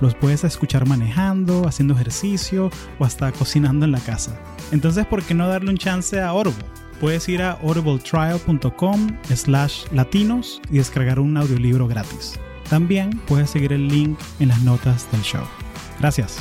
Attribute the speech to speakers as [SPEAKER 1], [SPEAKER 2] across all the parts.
[SPEAKER 1] Los puedes escuchar manejando, haciendo ejercicio o hasta cocinando en la casa. Entonces, ¿por qué no darle un chance a Audible? Puedes ir a audibletrial.com slash latinos y descargar un audiolibro gratis. También puedes seguir el link en las notas del show. Gracias.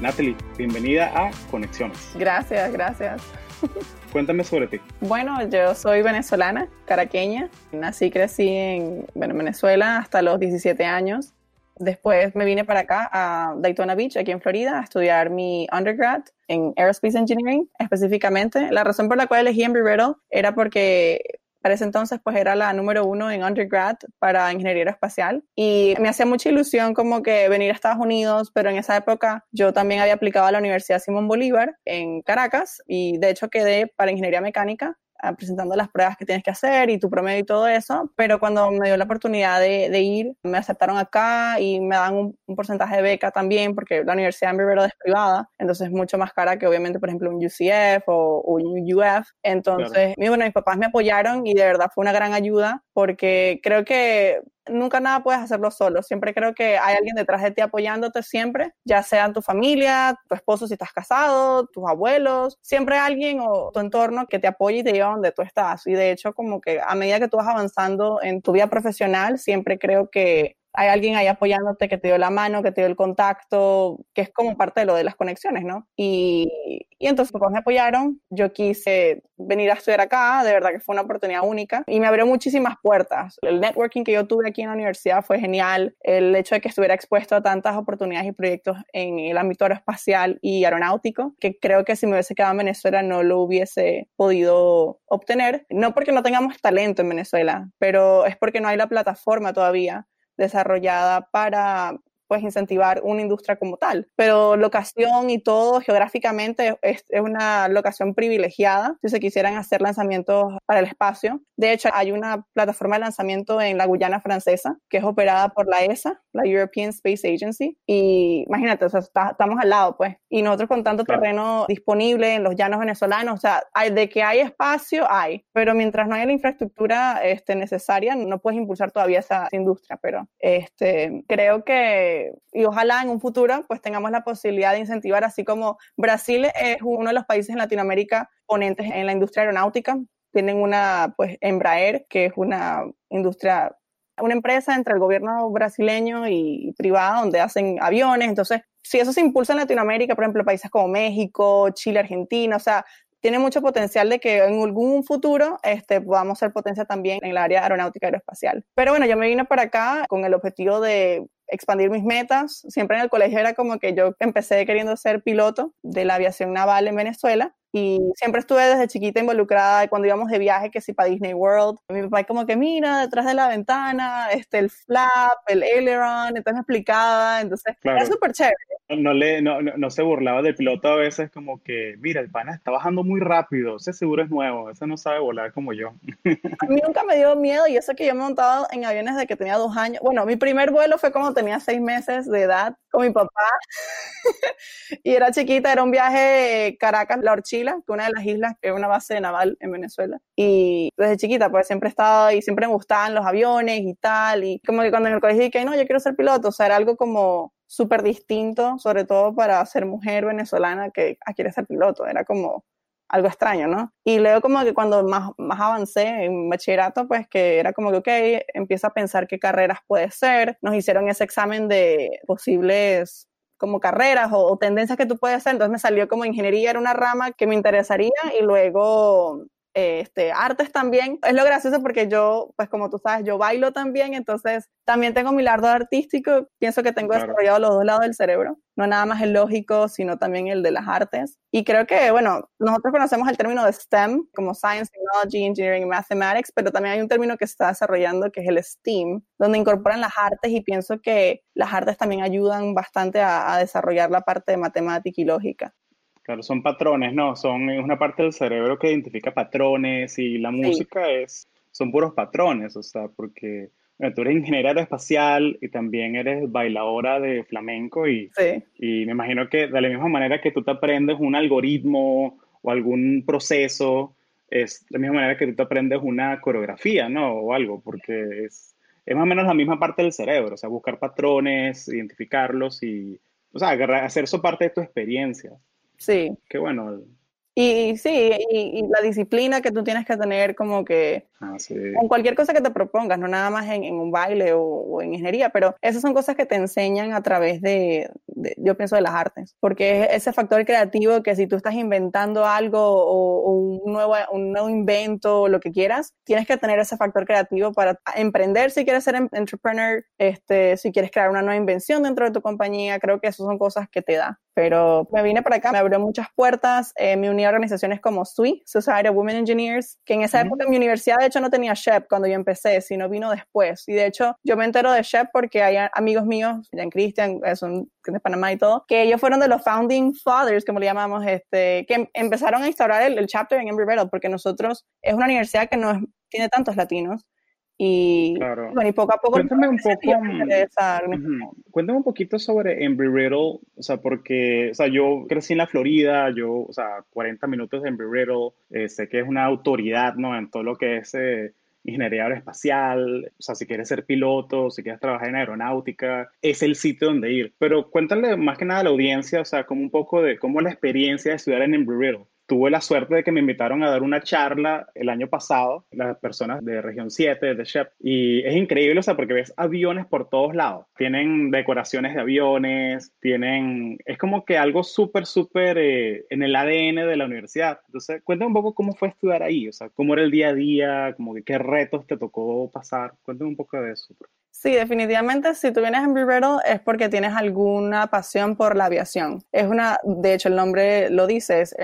[SPEAKER 2] Natalie, bienvenida a Conexiones.
[SPEAKER 3] Gracias, gracias.
[SPEAKER 2] Cuéntame sobre ti.
[SPEAKER 3] Bueno, yo soy venezolana, caraqueña. Nací y crecí en Venezuela hasta los 17 años. Después me vine para acá a Daytona Beach, aquí en Florida, a estudiar mi undergrad en Aerospace Engineering específicamente. La razón por la cual elegí Embry-Riddle era porque para ese entonces pues era la número uno en undergrad para ingeniería espacial y me hacía mucha ilusión como que venir a Estados Unidos, pero en esa época yo también había aplicado a la Universidad Simón Bolívar en Caracas y de hecho quedé para ingeniería mecánica presentando las pruebas que tienes que hacer y tu promedio y todo eso, pero cuando me dio la oportunidad de, de ir, me aceptaron acá y me dan un, porcentaje de beca también, porque la Universidad de Embry es privada, entonces es mucho más cara que obviamente, por ejemplo, un UCF o, un UF. Entonces, bueno, mis papás me apoyaron y de verdad fue una gran ayuda, porque creo que nunca nada puedes hacerlo solo. Siempre creo que hay alguien detrás de ti apoyándote siempre, ya sea tu familia, tu esposo si estás casado, tus abuelos, siempre alguien o tu entorno que te apoye y te lleva donde tú estás. Y de hecho, como que a medida que tú vas avanzando en tu vida profesional, siempre creo que hay alguien ahí apoyándote que te dio la mano, que te dio el contacto, que es como parte de lo de las conexiones, ¿no? Y, y entonces pues me apoyaron, yo quise venir a estudiar acá, de verdad que fue una oportunidad única y me abrió muchísimas puertas. El networking que yo tuve aquí en la universidad fue genial, el hecho de que estuviera expuesto a tantas oportunidades y proyectos en el ámbito aeroespacial y aeronáutico, que creo que si me hubiese quedado en Venezuela no lo hubiese podido obtener, no porque no tengamos talento en Venezuela, pero es porque no hay la plataforma todavía desarrollada para pues incentivar una industria como tal. Pero locación y todo geográficamente es, es, una locación privilegiada si se quisieran hacer lanzamientos para el espacio. De hecho, hay una plataforma de lanzamiento en la Guyana francesa que es operada por la ESA, la European Space Agency. Y imagínate, o sea, estamos al lado, pues. Y nosotros con tanto terreno disponible en los llanos venezolanos, o sea, hay, de que hay espacio, hay. Pero mientras no haya la infraestructura este, necesaria, no puedes impulsar todavía esa, esa industria. Pero este, creo que y ojalá en un futuro pues tengamos la posibilidad de incentivar, así como Brasil es uno de los países en Latinoamérica ponentes en la industria aeronáutica, tienen una pues Embraer, que es una industria una empresa entre el gobierno brasileño y privada donde hacen aviones. Entonces, si eso se impulsa en Latinoamérica, por ejemplo, países como México, Chile, Argentina, o sea, tiene mucho potencial de que en algún futuro este, podamos ser potencia también en el área aeronáutica aeroespacial. Pero bueno, yo me vine para acá con el objetivo de expandir mis metas. Siempre en el colegio era como que yo empecé queriendo ser piloto de la aviación naval en Venezuela y siempre estuve desde chiquita involucrada cuando íbamos de viaje, que si para Disney World. Mi papá como que, mira, detrás de la ventana, este, el flap, el aileron, entonces me explicaba, entonces era súper chévere.
[SPEAKER 2] No, le, no, no, se burlaba del piloto a veces como que, mira, el pana está bajando muy rápido, ese seguro es nuevo, ese no sabe volar como yo.
[SPEAKER 3] A mí nunca me dio miedo y eso que yo me he montado en aviones desde que tenía dos años. Bueno, mi primer vuelo fue como tenía seis meses de edad con mi papá y era chiquita, era un viaje Caracas-La Orchila, que una de las islas que es una base naval en Venezuela. Y desde chiquita, pues siempre he estado y siempre me gustaban los aviones y tal. Y como que cuando en el colegio dije, no, yo quiero ser piloto, o sea, era algo como súper distinto, sobre todo para ser mujer venezolana que quiere ser piloto. Era como algo extraño, ¿no? Y luego como que cuando más, más avancé en bachillerato, pues que era como que, ok, empieza a pensar qué carreras puede ser. Nos hicieron ese examen de posibles como carreras o, tendencias que tú puedes hacer. Entonces me salió como ingeniería, era una rama que me interesaría y luego este, artes también. Es lo gracioso porque yo, pues como tú sabes, yo bailo también, entonces también tengo mi lado artístico. Pienso que tengo desarrollado los dos lados del cerebro, no nada más el lógico, sino también el de las artes. Y creo que, bueno, nosotros conocemos el término de STEM, como Science, Technology, Engineering, Mathematics, pero también hay un término que se está desarrollando que es el STEAM, donde incorporan las artes y pienso que las artes también ayudan bastante a, a desarrollar la parte de matemática y lógica.
[SPEAKER 2] Claro, son patrones, ¿no? Son es una parte del cerebro que identifica patrones y la música es, son puros patrones, o sea, porque tú eres ingeniera aeroespacial y también eres bailadora de flamenco y, y me imagino que de la misma manera que tú te aprendes un algoritmo o algún proceso, es de la misma manera que tú te aprendes una coreografía, ¿no? O algo, porque es, es más o menos la misma parte del cerebro, o sea, buscar patrones, identificarlos y, o sea, hacer eso parte de tu experiencia.
[SPEAKER 3] Sí.
[SPEAKER 2] Qué bueno.
[SPEAKER 3] Y, sí, y, la disciplina que tú tienes que tener como que
[SPEAKER 2] ah,
[SPEAKER 3] con cualquier cosa que te propongas, no nada más en, un baile o, en ingeniería, pero esas son cosas que te enseñan a través de, yo pienso, de las artes, porque es ese factor creativo que si tú estás inventando algo o, un, nuevo, un nuevo invento o lo que quieras, tienes que tener ese factor creativo para emprender si quieres ser entrepreneur, este, si quieres crear una nueva invención dentro de tu compañía, creo que esas son cosas que te da. Pero me vine para acá, me abrió muchas puertas, eh, me uní a organizaciones como SWE, Society of Women Engineers, que en esa época en mi universidad de hecho no tenía SHEP cuando yo empecé, sino vino después. Y de hecho yo me entero de SHEP porque hay amigos míos, Jan Christian, son de Panamá y todo, que ellos fueron de los founding fathers, como le llamamos, este, que empezaron a instaurar el, chapter en Embry-Riddle, porque nosotros es una universidad que no tiene tantos latinos y, bueno, y poco a poco...
[SPEAKER 2] Cuéntame un poco... Cuéntame un poquito sobre Embry Riddle, o sea, porque, o sea, yo crecí en la Florida, yo, o sea, 40 minutos de Embry Riddle, eh, sé que es una autoridad, ¿no? En todo lo que es eh, ingeniería aeroespacial, o sea, si quieres ser piloto, si quieres trabajar en aeronáutica, es el sitio donde ir. Pero cuéntale más que nada a la audiencia, o sea, como un poco de cómo la experiencia de estudiar en Embry Riddle tuve la suerte de que me invitaron a dar una charla el año pasado, las personas de Región 7, de Shep, y es increíble, o sea, porque ves aviones por todos lados. Tienen decoraciones de aviones, tienen, es como que algo súper, súper eh, en el ADN de la universidad. Entonces, cuéntame un poco cómo fue estudiar ahí, o sea, cómo era el día a día, como que qué retos te tocó pasar. Cuéntame un poco de eso.
[SPEAKER 3] Sí, definitivamente si tú vienes a Embry-Riddle es porque tienes alguna pasión por la aviación. Es una, de hecho el nombre lo dice, es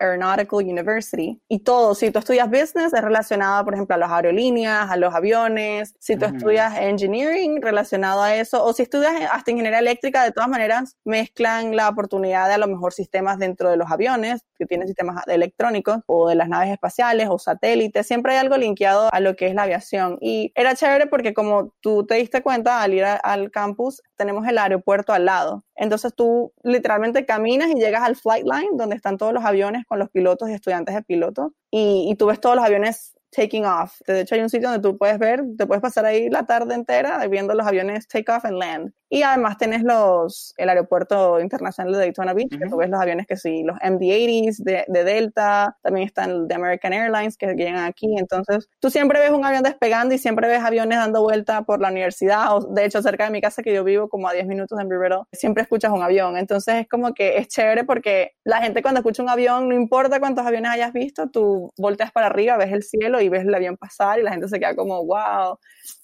[SPEAKER 3] eh, Aeronautical University. Y todo, si tú estudias business es relacionado, por ejemplo, a las aerolíneas, a los aviones. Si tú estudias engineering relacionado a eso, o si estudias hasta ingeniería eléctrica, de todas maneras mezclan la oportunidad de a lo mejor sistemas dentro de los aviones, que tienen sistemas electrónicos, o de las naves espaciales o satélites. Siempre hay algo linkeado a lo que es la aviación. Y era chévere porque como tú te diste cuenta, al ir al campus, tenemos el aeropuerto al lado. Entonces tú literalmente caminas y llegas al flight line, donde están todos los aviones con los pilotos y estudiantes de piloto, y, y tú ves todos los aviones taking off. De hecho, hay un sitio donde tú puedes ver, te puedes pasar ahí la tarde entera viendo los aviones take off and land. Y además tenés los, el aeropuerto internacional de Daytona Beach, que tú ves los aviones que sí, los MD-80s de, de, Delta, también están de American Airlines que llegan aquí. Entonces, tú siempre ves un avión despegando y siempre ves aviones dando vuelta por la universidad. O, de hecho, cerca de mi casa que yo vivo, como a 10 minutos en Rivero, siempre escuchas un avión. Entonces, es como que es chévere porque la gente cuando escucha un avión, no importa cuántos aviones hayas visto, tú volteas para arriba, ves el cielo y ves el avión pasar y la gente se queda como, wow,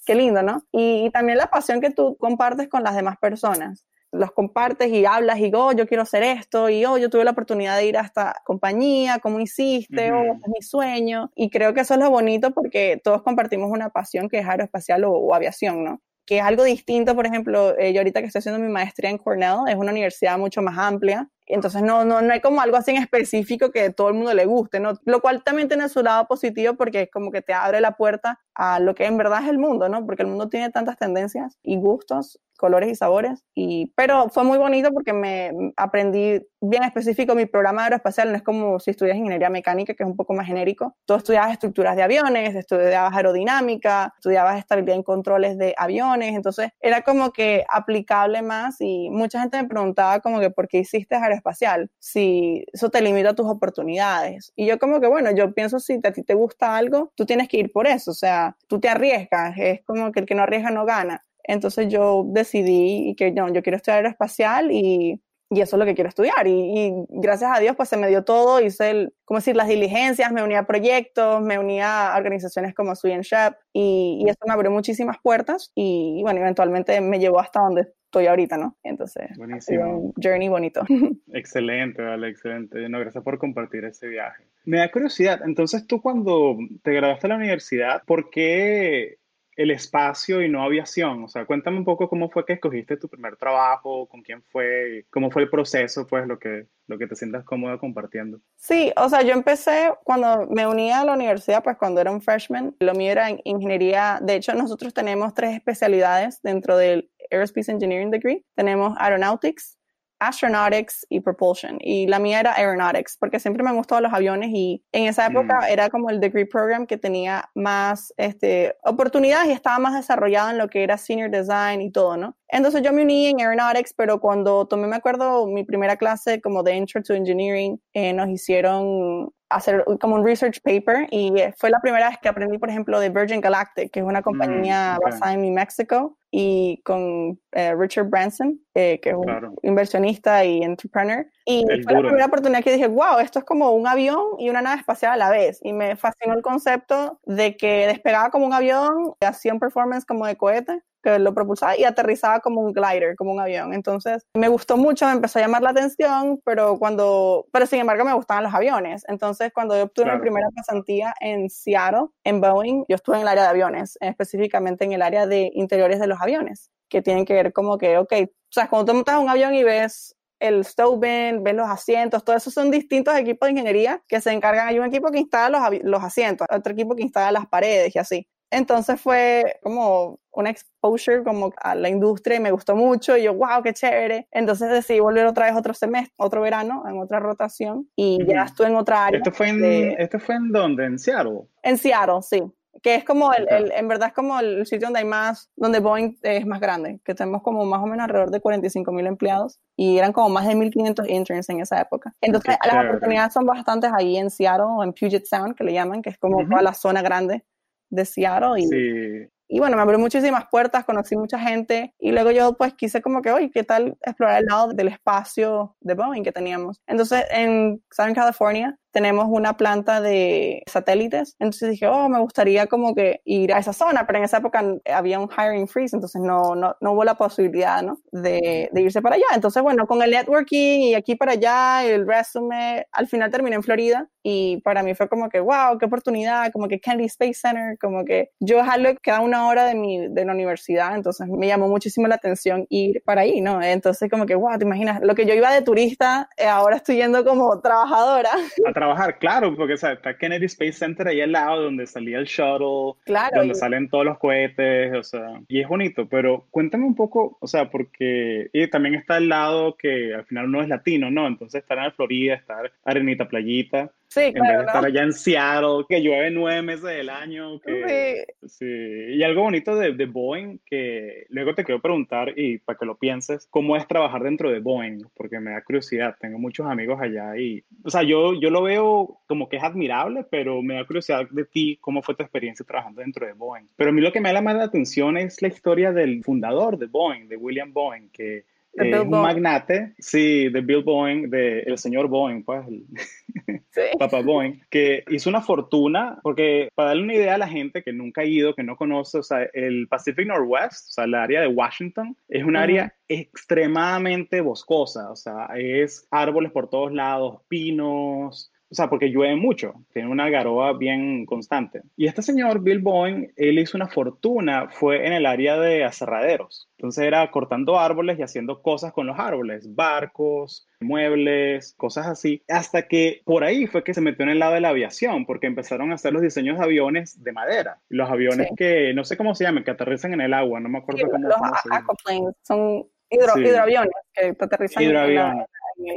[SPEAKER 3] qué lindo, ¿no? Y, también la pasión que tú compartes con las demás personas. Los compartes y hablas y, oh, yo quiero hacer esto, y, oh, yo tuve la oportunidad de ir a esta compañía, ¿cómo hiciste? Oh, es mi sueño. Y creo que eso es lo bonito porque todos compartimos una pasión que es aeroespacial o, aviación, ¿no? que es algo distinto, por ejemplo, eh, yo ahorita que estoy haciendo mi maestría en Cornell, es una universidad mucho más amplia, entonces no, no, no hay como algo así en específico que todo el mundo le guste, ¿no? Lo cual también tiene su lado positivo porque es como que te abre la puerta a lo que en verdad es el mundo, ¿no? Porque el mundo tiene tantas tendencias y gustos colores y sabores. Y, pero fue muy bonito porque me aprendí bien específico mi programa aeroespacial. No es como si estudias ingeniería mecánica, que es un poco más genérico. Tú estudiabas estructuras de aviones, estudiabas aerodinámica, estudiabas estabilidad en controles de aviones. Entonces era como que aplicable más y mucha gente me preguntaba como que por qué hiciste aeroespacial, si eso te limita tus oportunidades. Y yo como que bueno, yo pienso si a ti te gusta algo, tú tienes que ir por eso. O sea, tú te arriesgas. Es como que el que no arriesga no gana. Entonces yo decidí que no, yo quiero estudiar aeroespacial y y eso es lo que quiero estudiar. Y, gracias a Dios, pues se me dio todo, hice, el, como decir, las diligencias, me unía a proyectos, me unía a organizaciones como Sweden Shep y, y eso me abrió muchísimas puertas y, bueno, eventualmente me llevó hasta donde estoy ahorita, ¿no? Entonces, un journey bonito.
[SPEAKER 2] Excelente, vale, excelente. No, gracias por compartir ese viaje. Me da curiosidad, entonces tú cuando te graduaste de la universidad, ¿por qué el espacio y no aviación? O sea, cuéntame un poco cómo fue que escogiste tu primer trabajo, con quién fue, cómo fue el proceso, pues lo que, lo que te sientas cómoda compartiendo.
[SPEAKER 3] Sí, o sea, yo empecé cuando me uní a la universidad, pues cuando era un freshman, lo mío era en ingeniería. De hecho, nosotros tenemos tres especialidades dentro del Aerospace Engineering Degree. Tenemos Aeronautics, astronautics y propulsion. Y la mía era aeronautics, porque siempre me han gustado los aviones y en esa época mm. era como el degree program que tenía más este, oportunidades y estaba más desarrollado en lo que era senior design y todo, ¿no? Entonces yo me uní en aeronautics, pero cuando tomé, me acuerdo, mi primera clase como de Intro to Engineering, eh, nos hicieron hacer como un research paper y fue la primera vez que aprendí, por ejemplo, de Virgin Galactic, que es una mm, compañía basada en New Mexico y con eh, Richard Branson, eh, que es un inversionista y entrepreneur. Y fue la primera oportunidad que dije, wow, esto es como un avión y una nave espacial a la vez. Y me fascinó el concepto de que despegaba como un avión, hacía un performance como de cohete que lo propulsaba y aterrizaba como un glider, como un avión. Entonces me gustó mucho, me empezó a llamar la atención, pero cuando, pero sin embargo me gustaban los aviones. Entonces cuando yo obtuve mi primera pasantía en Seattle, en Boeing, yo estuve en el área de aviones, específicamente en el área de interiores de los aviones, que tienen que ver como que, ok, o sea, cuando tú montas un avión y ves el stove ves los asientos, todo eso son distintos equipos de ingeniería que se encargan. Hay un equipo que instala los, los asientos, otro equipo que instala las paredes y así. Entonces fue como una exposure como a la industria y me gustó mucho y yo, wow, qué chévere. Entonces decidí volver otra vez otro semestre, otro verano, en otra rotación y ya estuve en otra área.
[SPEAKER 2] ¿Esto fue en, ¿Esto fue en dónde? ¿En Seattle?
[SPEAKER 3] En Seattle, sí. Que es como el, el, en verdad es como el sitio donde hay más, donde Boeing es más grande, que tenemos como más o menos alrededor de 45 mil empleados y eran como más de 1.500 interns en esa época. Entonces las oportunidades son bastantes ahí en Seattle, en Puget Sound, que le llaman, que es como toda la zona grande de Seattle y, y bueno, me abrió muchísimas puertas, conocí mucha gente y luego yo pues quise como que, oye, ¿qué tal explorar el lado del espacio de Boeing que teníamos? Entonces en Southern California tenemos una planta de satélites. Entonces dije, oh, me gustaría como que ir a esa zona, pero en esa época había un hiring freeze, entonces no, no, no hubo la posibilidad, ¿no? De, de, irse para allá. Entonces, bueno, con el networking y aquí para allá, el resume, al final terminé en Florida y para mí fue como que, wow, qué oportunidad, como que Kennedy Space Center, como que yo que queda una hora de, mi, de la universidad, entonces me llamó muchísimo la atención ir para ahí, ¿no? Entonces como que, wow, te imaginas, lo que yo iba de turista, eh, ahora estoy yendo como trabajadora.
[SPEAKER 2] Trabajar, claro, porque está Kennedy Space Center ahí al lado donde salía el shuttle, donde salen todos los cohetes, o sea, y es bonito, pero cuéntame un poco, o sea, porque y también está el lado que al final uno es latino, ¿no? Entonces estar en Florida, estar arenita, playita,
[SPEAKER 3] Sí,
[SPEAKER 2] claro. En vez de estar allá en Seattle, que llueve nueve meses del año. Que, sí. Y algo bonito de, de, Boeing, que luego te quiero preguntar, y para que lo pienses, ¿cómo es trabajar dentro de Boeing? Porque me da curiosidad, tengo muchos amigos allá y, o sea, yo, yo lo veo como que es admirable, pero me da curiosidad de ti, ¿cómo fue tu experiencia trabajando dentro de Boeing? Pero a mí lo que me da más la atención es la historia del fundador de Boeing, de William Boeing, que eh, un magnate, sí, de Bill Boeing, de el señor Boeing, pues, el papá Boeing, que hizo una fortuna, porque para darle una idea a la gente que nunca ha ido, que no conoce, o sea, el Pacific Northwest, o sea, el área de Washington, es un área extremadamente boscosa, o sea, es árboles por todos lados, pinos, o sea, porque llueve mucho, tiene una garoa bien constante. Y este señor, Bill Boeing, él hizo una fortuna, fue en el área de aserraderos. Entonces era cortando árboles y haciendo cosas con los árboles, barcos, muebles, cosas así, hasta que por ahí fue que se metió en el lado de la aviación, porque empezaron a hacer los diseños de aviones de madera. Los aviones que, no sé cómo se llaman, que aterrizan en el agua, no me acuerdo cómo,
[SPEAKER 3] los aquaplanes, son hidroaviones que aterrizan hidroaviones. En,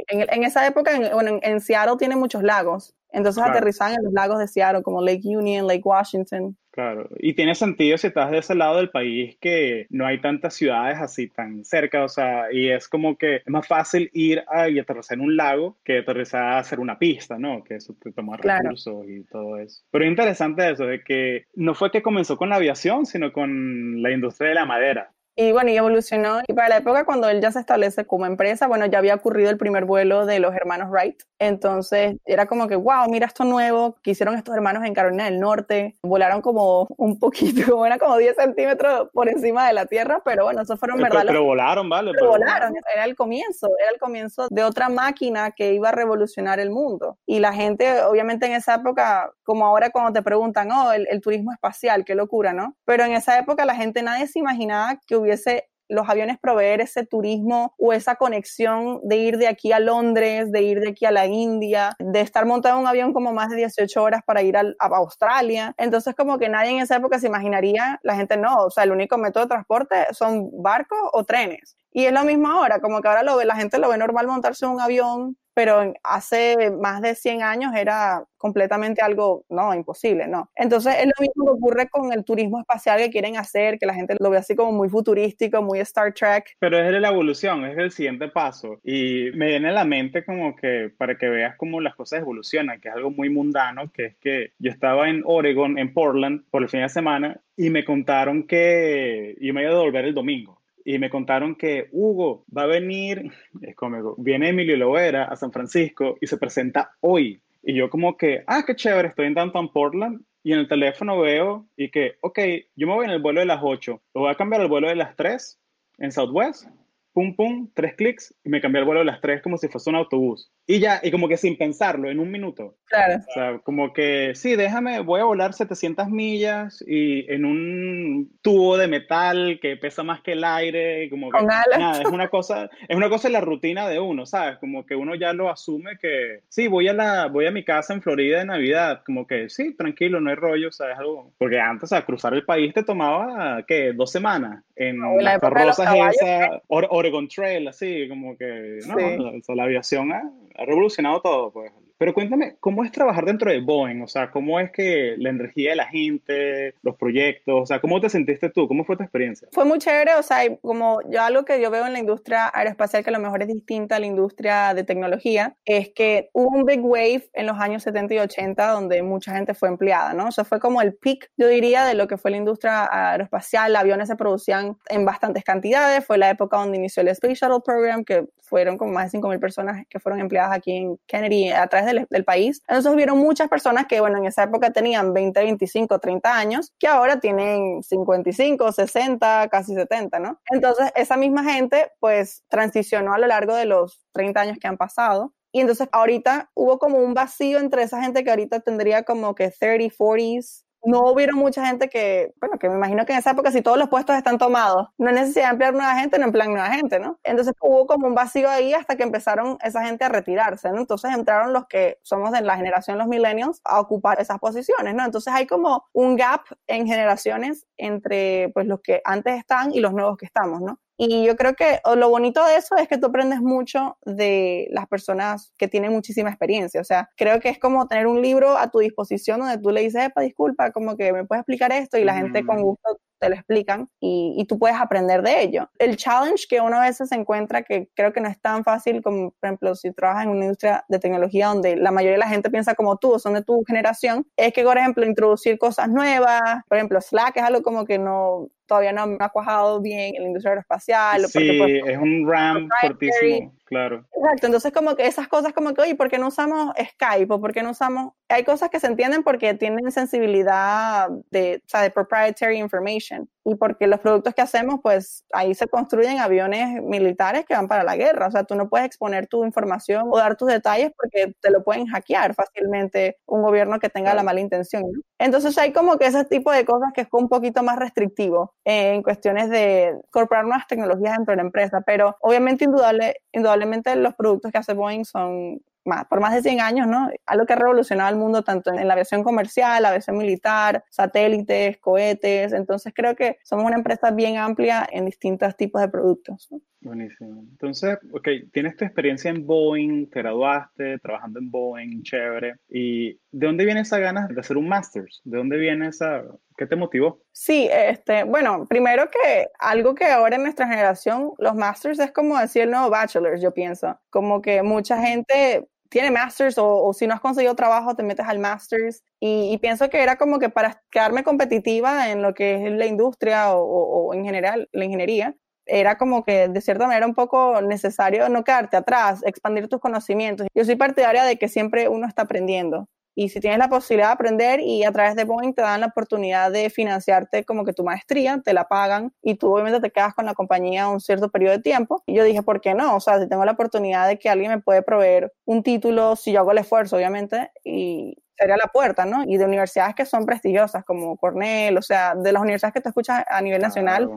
[SPEAKER 3] esa época, en, en, Seattle tiene muchos lagos, entonces aterrizan en los lagos de Seattle, como Lake Union, Lake Washington.
[SPEAKER 2] Claro, y tiene sentido si estás de ese lado del país que no hay tantas ciudades así tan cerca, o sea, y es como que es más fácil ir a, y aterrizar en un lago que aterrizar a hacer una pista, ¿no? Que eso te toma recursos y todo eso. Pero es interesante eso, de que no fue que comenzó con la aviación, sino con la industria de la madera.
[SPEAKER 3] Y bueno, y evolucionó. Y para la época cuando él ya se establece como empresa, bueno, ya había ocurrido el primer vuelo de los hermanos Wright. Entonces era como que, wow, mira esto nuevo que hicieron estos hermanos en Carolina del Norte. Volaron como un poquito, como era como 10 centímetros por encima de la Tierra, pero bueno, eso fueron verdad.
[SPEAKER 2] Pero, volaron, ¿vale?
[SPEAKER 3] Pero, volaron, era el comienzo, era el comienzo de otra máquina que iba a revolucionar el mundo. Y la gente, obviamente en esa época, como ahora cuando te preguntan, oh, el, el turismo espacial, qué locura, ¿no? Pero en esa época la gente, nadie se imaginaba que hubiese los aviones proveer ese turismo o esa conexión de ir de aquí a Londres, de ir de aquí a la India, de estar montado en un avión como más de 18 horas para ir a, Australia. Entonces como que nadie en esa época se imaginaría, la gente no, o sea, el único método de transporte son barcos o trenes. Y es lo mismo ahora, como que ahora lo ve, la gente lo ve normal montarse en un avión, pero hace más de 100 años era completamente algo, no, imposible, no. Entonces es lo mismo que ocurre con el turismo espacial que quieren hacer, que la gente lo ve así como muy futurístico, muy Star Trek.
[SPEAKER 2] Pero es la evolución, es el siguiente paso. Y me viene a la mente como que para que veas cómo las cosas evolucionan, que es algo muy mundano, que es que yo estaba en Oregon, en Portland, por el fin de semana, y me contaron que yo me iba a devolver el domingo y me contaron que Hugo va a venir, es cómico, viene Emilio Lovera a San Francisco y se presenta hoy. Y yo como que, ah, qué chévere, estoy en Downtown Portland y en el teléfono veo y que, ok, yo me voy en el vuelo de las 8, lo voy a cambiar al vuelo de las 3 en Southwest pum, pum, tres clics y me cambié el vuelo de las tres como si fuese un autobús. Y ya, y como que sin pensarlo, en un minuto.
[SPEAKER 3] Claro.
[SPEAKER 2] O sea, como que, sí, déjame, voy a volar 700 millas y en un tubo de metal que pesa más que el aire, y como que, nada, es una cosa, es una cosa en la rutina de uno, ¿sabes? Como que uno ya lo asume que, sí, voy a la, voy a mi casa en Florida de Navidad, como que, sí, tranquilo, no hay rollo, ¿sabes? Algo, porque antes, a cruzar el país te tomaba, ¿qué? Dos semanas en las carrozas esas, Oregon Trail, así, como que, no, la, aviación ha, ha, revolucionado todo, pues. Pero cuéntame, ¿cómo es trabajar dentro de Boeing? O sea, ¿cómo es que la energía de la gente, los proyectos, o sea, ¿cómo te sentiste tú? ¿Cómo fue tu experiencia?
[SPEAKER 3] Fue muy chévere, o sea, como yo algo que yo veo en la industria aeroespacial que a lo mejor es distinta a la industria de tecnología, es que hubo un big wave en los años 70 y 80 donde mucha gente fue empleada, ¿no? O sea, fue como el peak, yo diría, de lo que fue la industria aeroespacial. Aviones se producían en bastantes cantidades, fue la época donde inició el Space Shuttle Program, que fueron como más de 5.000 personas que fueron empleadas aquí en Kennedy a través del, país. Entonces hubieron muchas personas que, bueno, en esa época tenían 20, 25, 30 años, que ahora tienen 55, 60, casi 70, ¿no? Entonces esa misma gente, pues, transicionó a lo largo de los 30 años que han pasado. Y entonces ahorita hubo como un vacío entre esa gente que ahorita tendría como que 30, 40s, no hubieron mucha gente que, bueno, que me imagino que en esa época si todos los puestos están tomados, no hay necesidad de emplear nueva gente, no emplean nueva gente, ¿no? Entonces hubo como un vacío ahí hasta que empezaron esa gente a retirarse, ¿no? Entonces entraron los que somos de la generación los millennials a ocupar esas posiciones, ¿no? Entonces hay como un gap en generaciones entre pues los que antes están y los nuevos que estamos, ¿no? Y yo creo que lo bonito de eso es que tú aprendes mucho de las personas que tienen muchísima experiencia. O sea, creo que es como tener un libro a tu disposición donde tú le dices, epa, disculpa, como que me puedes explicar esto y la gente con mm. gusto te lo explican y, y, tú puedes aprender de ello. El challenge que uno a veces encuentra, que creo que no es tan fácil como, por ejemplo, si trabajas en una industria de tecnología donde la mayoría de la gente piensa como tú o son de tu generación, es que, por ejemplo, introducir cosas nuevas, por ejemplo, Slack es algo como que no todavía no, ha cuajado bien en la industria aeroespacial.
[SPEAKER 2] Sí, pues, es un RAM fortísimo. Claro.
[SPEAKER 3] Exacto, entonces como que esas cosas como que, oye, ¿por qué no usamos Skype o por qué no usamos... Hay cosas que se entienden porque tienen sensibilidad de, o de proprietary information y porque los productos que hacemos, pues ahí se construyen aviones militares que van para la guerra. O sea, tú no puedes exponer tu información o dar tus detalles porque te lo pueden hackear fácilmente un gobierno que tenga la mala intención. Entonces hay como que ese tipo de cosas que es un poquito más restrictivo en cuestiones de incorporar nuevas tecnologías dentro de la empresa, pero obviamente indudable, indudable probablemente los productos que hace Boeing son más, por más de 100 años, ¿no? Algo que ha revolucionado el mundo tanto en la aviación comercial, la aviación militar, satélites, cohetes. Entonces creo que somos una empresa bien amplia en distintos tipos de productos.
[SPEAKER 2] Buenísimo. Entonces, ok, tienes tu experiencia en Boeing, te graduaste trabajando en Boeing, chévere. ¿Y de dónde viene esa ganas de hacer un master's? ¿De dónde viene esa, qué te motivó?
[SPEAKER 3] Sí, este, bueno, primero que algo que ahora en nuestra generación, los masters es como decir el nuevo bachelor, yo pienso. Como que mucha gente tiene masters o, si no has conseguido trabajo te metes al masters y, pienso que era como que para quedarme competitiva en lo que es la industria o, o en general la ingeniería, era como que de cierta manera un poco necesario no quedarte atrás, expandir tus conocimientos. Yo soy partidaria de que siempre uno está aprendiendo. Y si tienes la posibilidad de aprender y a través de Boeing te dan la oportunidad de financiarte como que tu maestría, te la pagan y tú obviamente te quedas con la compañía un cierto periodo de tiempo. Y yo dije, ¿por qué no? O sea, si tengo la oportunidad de que alguien me puede proveer un título, si yo hago el esfuerzo, obviamente, y sería la puerta, ¿no? Y de universidades que son prestigiosas como Cornell, o sea, de las universidades que te escuchas a nivel nacional,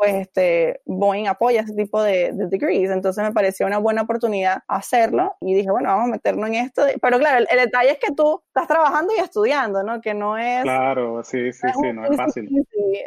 [SPEAKER 3] pues este, Boeing apoya ese tipo de, degrees. Entonces me pareció una buena oportunidad hacerlo y dije, bueno, vamos a meternos en esto. Pero claro, el, detalle es que tú estás trabajando y estudiando, ¿no? Que no es...
[SPEAKER 2] Claro, sí, sí, sí, no es fácil.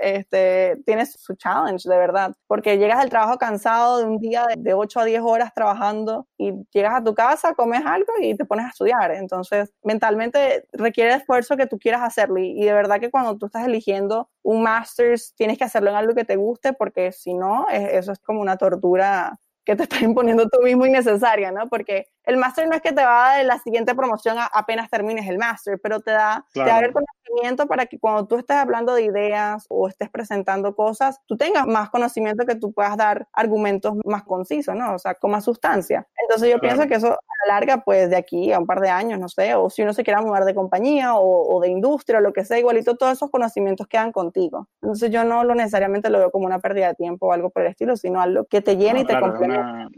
[SPEAKER 3] Este, tienes su challenge, de verdad, porque llegas del trabajo cansado de un día de 8 a 10 horas trabajando y llegas a tu casa, comes algo y te pones a estudiar. Entonces, mentalmente requiere esfuerzo que tú quieras hacerlo y, y de verdad que cuando tú estás eligiendo un master's, tienes que hacerlo en algo que te guste porque si no, eso es como una tortura que te estás imponiendo tú mismo innecesaria, ¿no? Porque el máster no es que te va a dar la siguiente promoción apenas termines el máster, pero te da, te da el conocimiento para que cuando tú estés hablando de ideas o estés presentando cosas, tú tengas más conocimiento que tú puedas dar argumentos más concisos, ¿no? O sea, con más sustancia. Entonces yo pienso que eso a la larga, pues de aquí a un par de años, no sé, o si uno se quiera mudar de compañía o, de industria o lo que sea, igualito todos esos conocimientos quedan contigo. Entonces yo no lo necesariamente lo veo como una pérdida de tiempo o algo por el estilo, sino algo que te llene y te claro,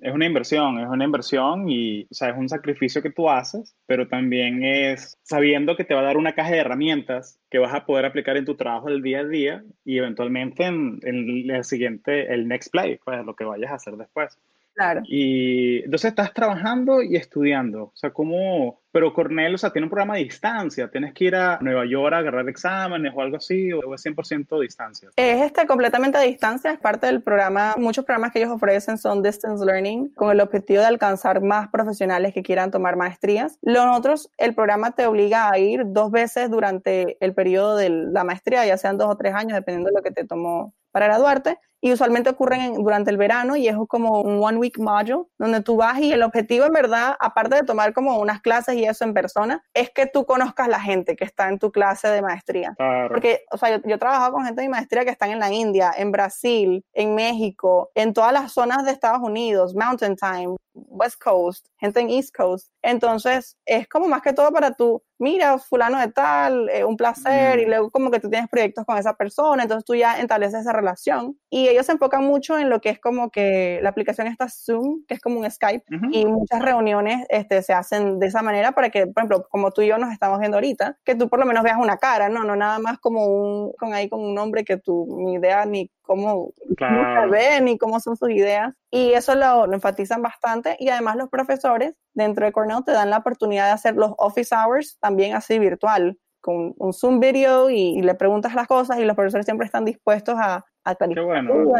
[SPEAKER 2] es una inversión, es una inversión y o sea, es un sacrificio que tú haces, pero también es sabiendo que te va a dar una caja de herramientas que vas a poder aplicar en tu trabajo del día a día y eventualmente en, el siguiente, el next play, pues lo que vayas a hacer después.
[SPEAKER 3] Claro.
[SPEAKER 2] Y entonces estás trabajando y estudiando. O sea, ¿cómo? Pero Cornell, o sea, tiene un programa de distancia. ¿Tienes que ir a Nueva York a agarrar exámenes o algo así? ¿O es 100% distancia?
[SPEAKER 3] Es este, completamente a distancia. Es parte del programa. Muchos programas que ellos ofrecen son distance learning con el objetivo de alcanzar más profesionales que quieran tomar maestrías. Los otros, el programa te obliga a ir dos veces durante el periodo de la maestría, ya sean dos o tres años, dependiendo de lo que te tomó para graduarte y usualmente ocurren durante el verano y es como un one week module donde tú vas y el objetivo en verdad, aparte de tomar como unas clases y eso en persona, es que tú conozcas la gente que está en tu clase de maestría. Porque, o sea, yo, yo, he trabajado con gente de maestría que están en la India, en Brasil, en México, en todas las zonas de Estados Unidos, Mountain Time, West Coast, gente en East Coast. Entonces, es como más que todo para tú, mira, fulano de tal, eh, un placer, y luego como que tú tienes proyectos con esa persona, entonces tú ya estableces esa relación. Y ellos se enfocan mucho en lo que es como que la aplicación está Zoom, que es como un Skype, y muchas reuniones este, se hacen de esa manera para que, por ejemplo, como tú y yo nos estamos viendo ahorita, que tú por lo menos veas una cara, no, no nada más como un, con ahí con un nombre que tú ni idea ni cómo, se ve ni cómo son sus ideas. Y eso lo, enfatizan bastante. Y además los profesores dentro de Cornell te dan la oportunidad de hacer los office hours también así virtual con un Zoom video y, le preguntas las cosas y los profesores siempre están dispuestos a, a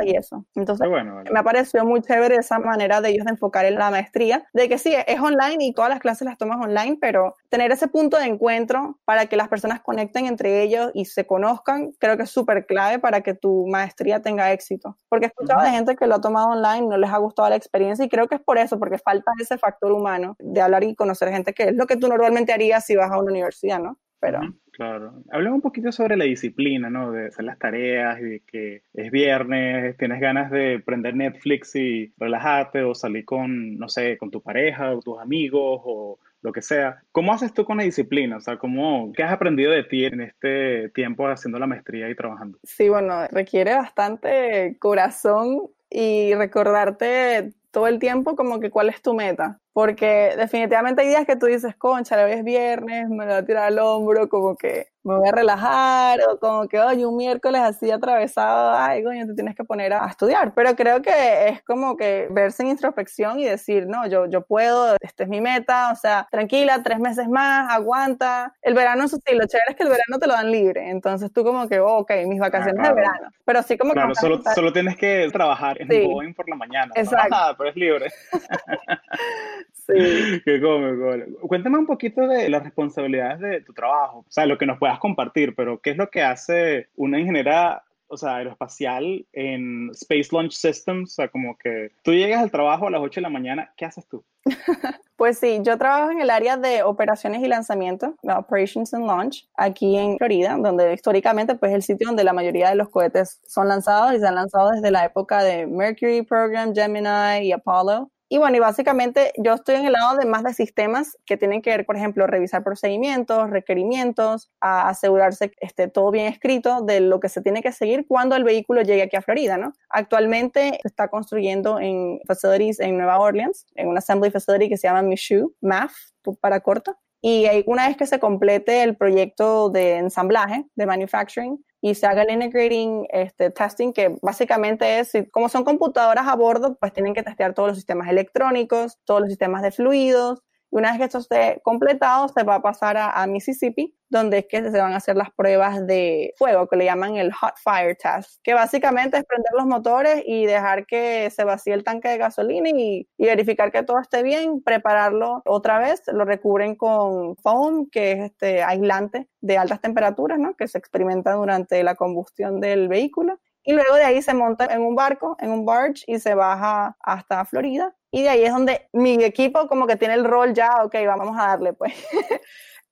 [SPEAKER 3] y eso. Entonces, me pareció muy chévere esa manera de ellos de enfocar en la maestría, de que sí, es online y todas las clases las tomas online, pero tener ese punto de encuentro para que las personas conecten entre ellos y se conozcan, creo que es súper clave para que tu maestría tenga éxito. Porque he escuchado de gente que lo ha tomado online, no les ha gustado la experiencia y creo que es por eso, porque falta ese factor humano de hablar y conocer gente, que es lo que tú normalmente harías si vas a una universidad, ¿no? Pero...
[SPEAKER 2] Claro. Hablemos un poquito sobre la disciplina, ¿no? De hacer las tareas y de que es viernes, tienes ganas de prender Netflix y relajarte o salir con, no sé, con tu pareja o tus amigos o lo que sea. ¿Cómo haces tú con la disciplina? O sea, ¿cómo, ¿qué has aprendido de ti en este tiempo haciendo la maestría y trabajando?
[SPEAKER 3] Sí, bueno, requiere bastante corazón y recordarte todo el tiempo como que cuál es tu meta porque definitivamente hay días que tú dices, concha, hoy es viernes, me lo voy a tirar al hombro, como que me voy a relajar, o como que, oye, un miércoles así atravesado, ay, coño, te tienes que poner a, estudiar. Pero creo que es como que verse en introspección y decir, no, yo, yo puedo, esta es mi meta, o sea, tranquila, tres meses más, aguanta. El verano, eso sí, lo chévere es que el verano te lo dan libre, entonces tú como que, oh, ok, mis vacaciones de verano. Pero sí como
[SPEAKER 2] claro, solo, solo tienes que trabajar en sí. Boeing por la mañana. Exacto. ¿no? pero es libre.
[SPEAKER 3] Sí.
[SPEAKER 2] Qué cómico. Cuéntame un poquito de las responsabilidades de tu trabajo, o sea, lo que nos puedas compartir, pero ¿qué es lo que hace una ingeniera o sea, aeroespacial en Space Launch Systems, o sea, como que tú llegas al trabajo a las 8 de la mañana, ¿qué haces tú?
[SPEAKER 3] Pues sí, yo trabajo en el área de operaciones y lanzamiento, Operations and Launch, aquí en Florida, donde históricamente pues es el sitio donde la mayoría de los cohetes son lanzados y se han lanzado desde la época de Mercury Program, Gemini y Apollo. Y bueno, y básicamente yo estoy en el lado de más de sistemas que tienen que ver, por ejemplo, revisar procedimientos, requerimientos, a asegurarse que esté todo bien escrito de lo que se tiene que seguir cuando el vehículo llegue aquí a Florida, ¿no? Actualmente se está construyendo en facilities en Nueva Orleans, en una assembly facility que se llama Michoud, MAF, para corto. Y una vez que se complete el proyecto de ensamblaje, de manufacturing, y se haga el integrating este, testing, que básicamente es, como son computadoras a bordo, pues tienen que testear todos los sistemas electrónicos, todos los sistemas de fluidos, y una vez que esto esté completado, se va a pasar a, Mississippi, donde es que se van a hacer las pruebas de fuego, que le llaman el hot fire test, que básicamente es prender los motores y dejar que se vacíe el tanque de gasolina y, verificar que todo esté bien, prepararlo otra vez, lo recubren con foam, que es este aislante de altas temperaturas, ¿no? que se experimenta durante la combustión del vehículo. Y luego de ahí se monta en un barco, en un barge, y se baja hasta Florida y de ahí es donde mi equipo como que tiene el rol ya, ok, vamos a darle pues.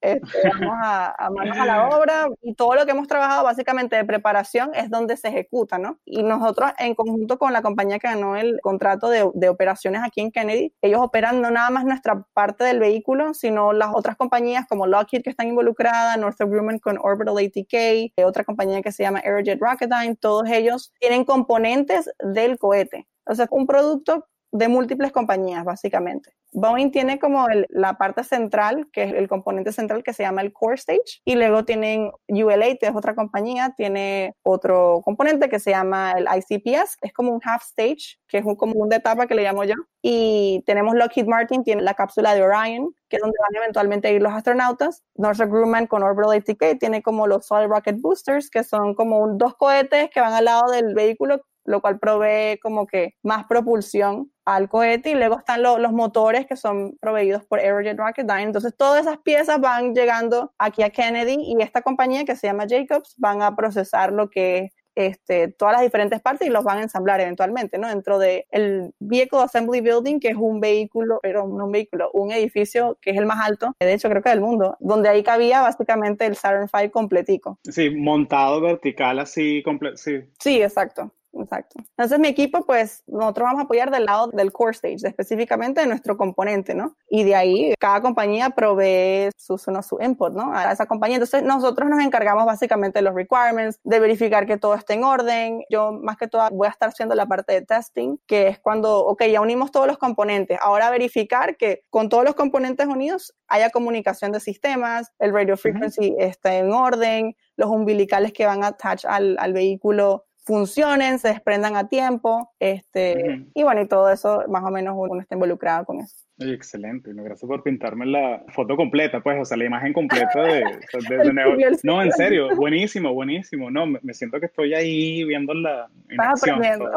[SPEAKER 3] Este, vamos a, a, manos a la obra y todo lo que hemos trabajado básicamente de preparación es donde se ejecuta, ¿no? Y nosotros en conjunto con la compañía que ganó el contrato de, de, operaciones aquí en Kennedy, ellos operan no nada más nuestra parte del vehículo, sino las otras compañías como Lockheed que están involucradas, Northrop Grumman con Orbital ATK, otra compañía que se llama Aerojet Rocketdyne, todos ellos tienen componentes del cohete. O sea, un producto de múltiples compañías, básicamente. Boeing tiene como la parte central, que es el componente central que se llama el core stage, y luego tienen ULA, que es otra compañía, tiene otro componente que se llama el ICPS, es como un half stage, que es un, como un de etapa que le llamo yo, y tenemos Lockheed Martin, tiene la cápsula de Orion, que es donde van eventualmente a ir los astronautas, Northrop Grumman con Orbital ATK tiene como los Solid Rocket Boosters, que son como dos cohetes que van al lado del vehículo lo cual provee como que más propulsión al cohete y luego están los motores que son proveídos por Aerojet Rocketdyne. Entonces todas esas piezas van llegando aquí a Kennedy y esta compañía que se llama Jacobs van a procesar lo que es este, todas las diferentes partes y los van a ensamblar eventualmente, ¿no? Dentro del el Vehicle Assembly Building, que es un vehículo, pero no un vehículo, un edificio que es el más alto, de hecho creo que del mundo, donde ahí cabía básicamente el Saturn V completico.
[SPEAKER 2] Sí, montado vertical así, sí.
[SPEAKER 3] Sí, exacto. Exacto. Entonces mi equipo, pues nosotros vamos a apoyar del lado del core stage, específicamente de nuestro componente, ¿no? Y de ahí cada compañía provee su, su, su input, ¿no? A esa compañía. Entonces nosotros nos encargamos básicamente de los requirements, de verificar que todo esté en orden. Yo más que todo voy a estar haciendo la parte de testing, que es cuando, ok, ya unimos todos los componentes. Ahora verificar que con todos los componentes unidos haya comunicación de sistemas, el radio frequency está en orden, los umbilicales que van a attach al, al vehículo funcionen, se desprendan a tiempo, este, y bueno, y todo eso más o menos uno está involucrado con eso.
[SPEAKER 2] excelente, gracias por pintarme la foto completa, pues, o sea, la imagen completa de, No, en serio, buenísimo, buenísimo, no, me, siento que estoy ahí viendo la
[SPEAKER 3] aprendiendo.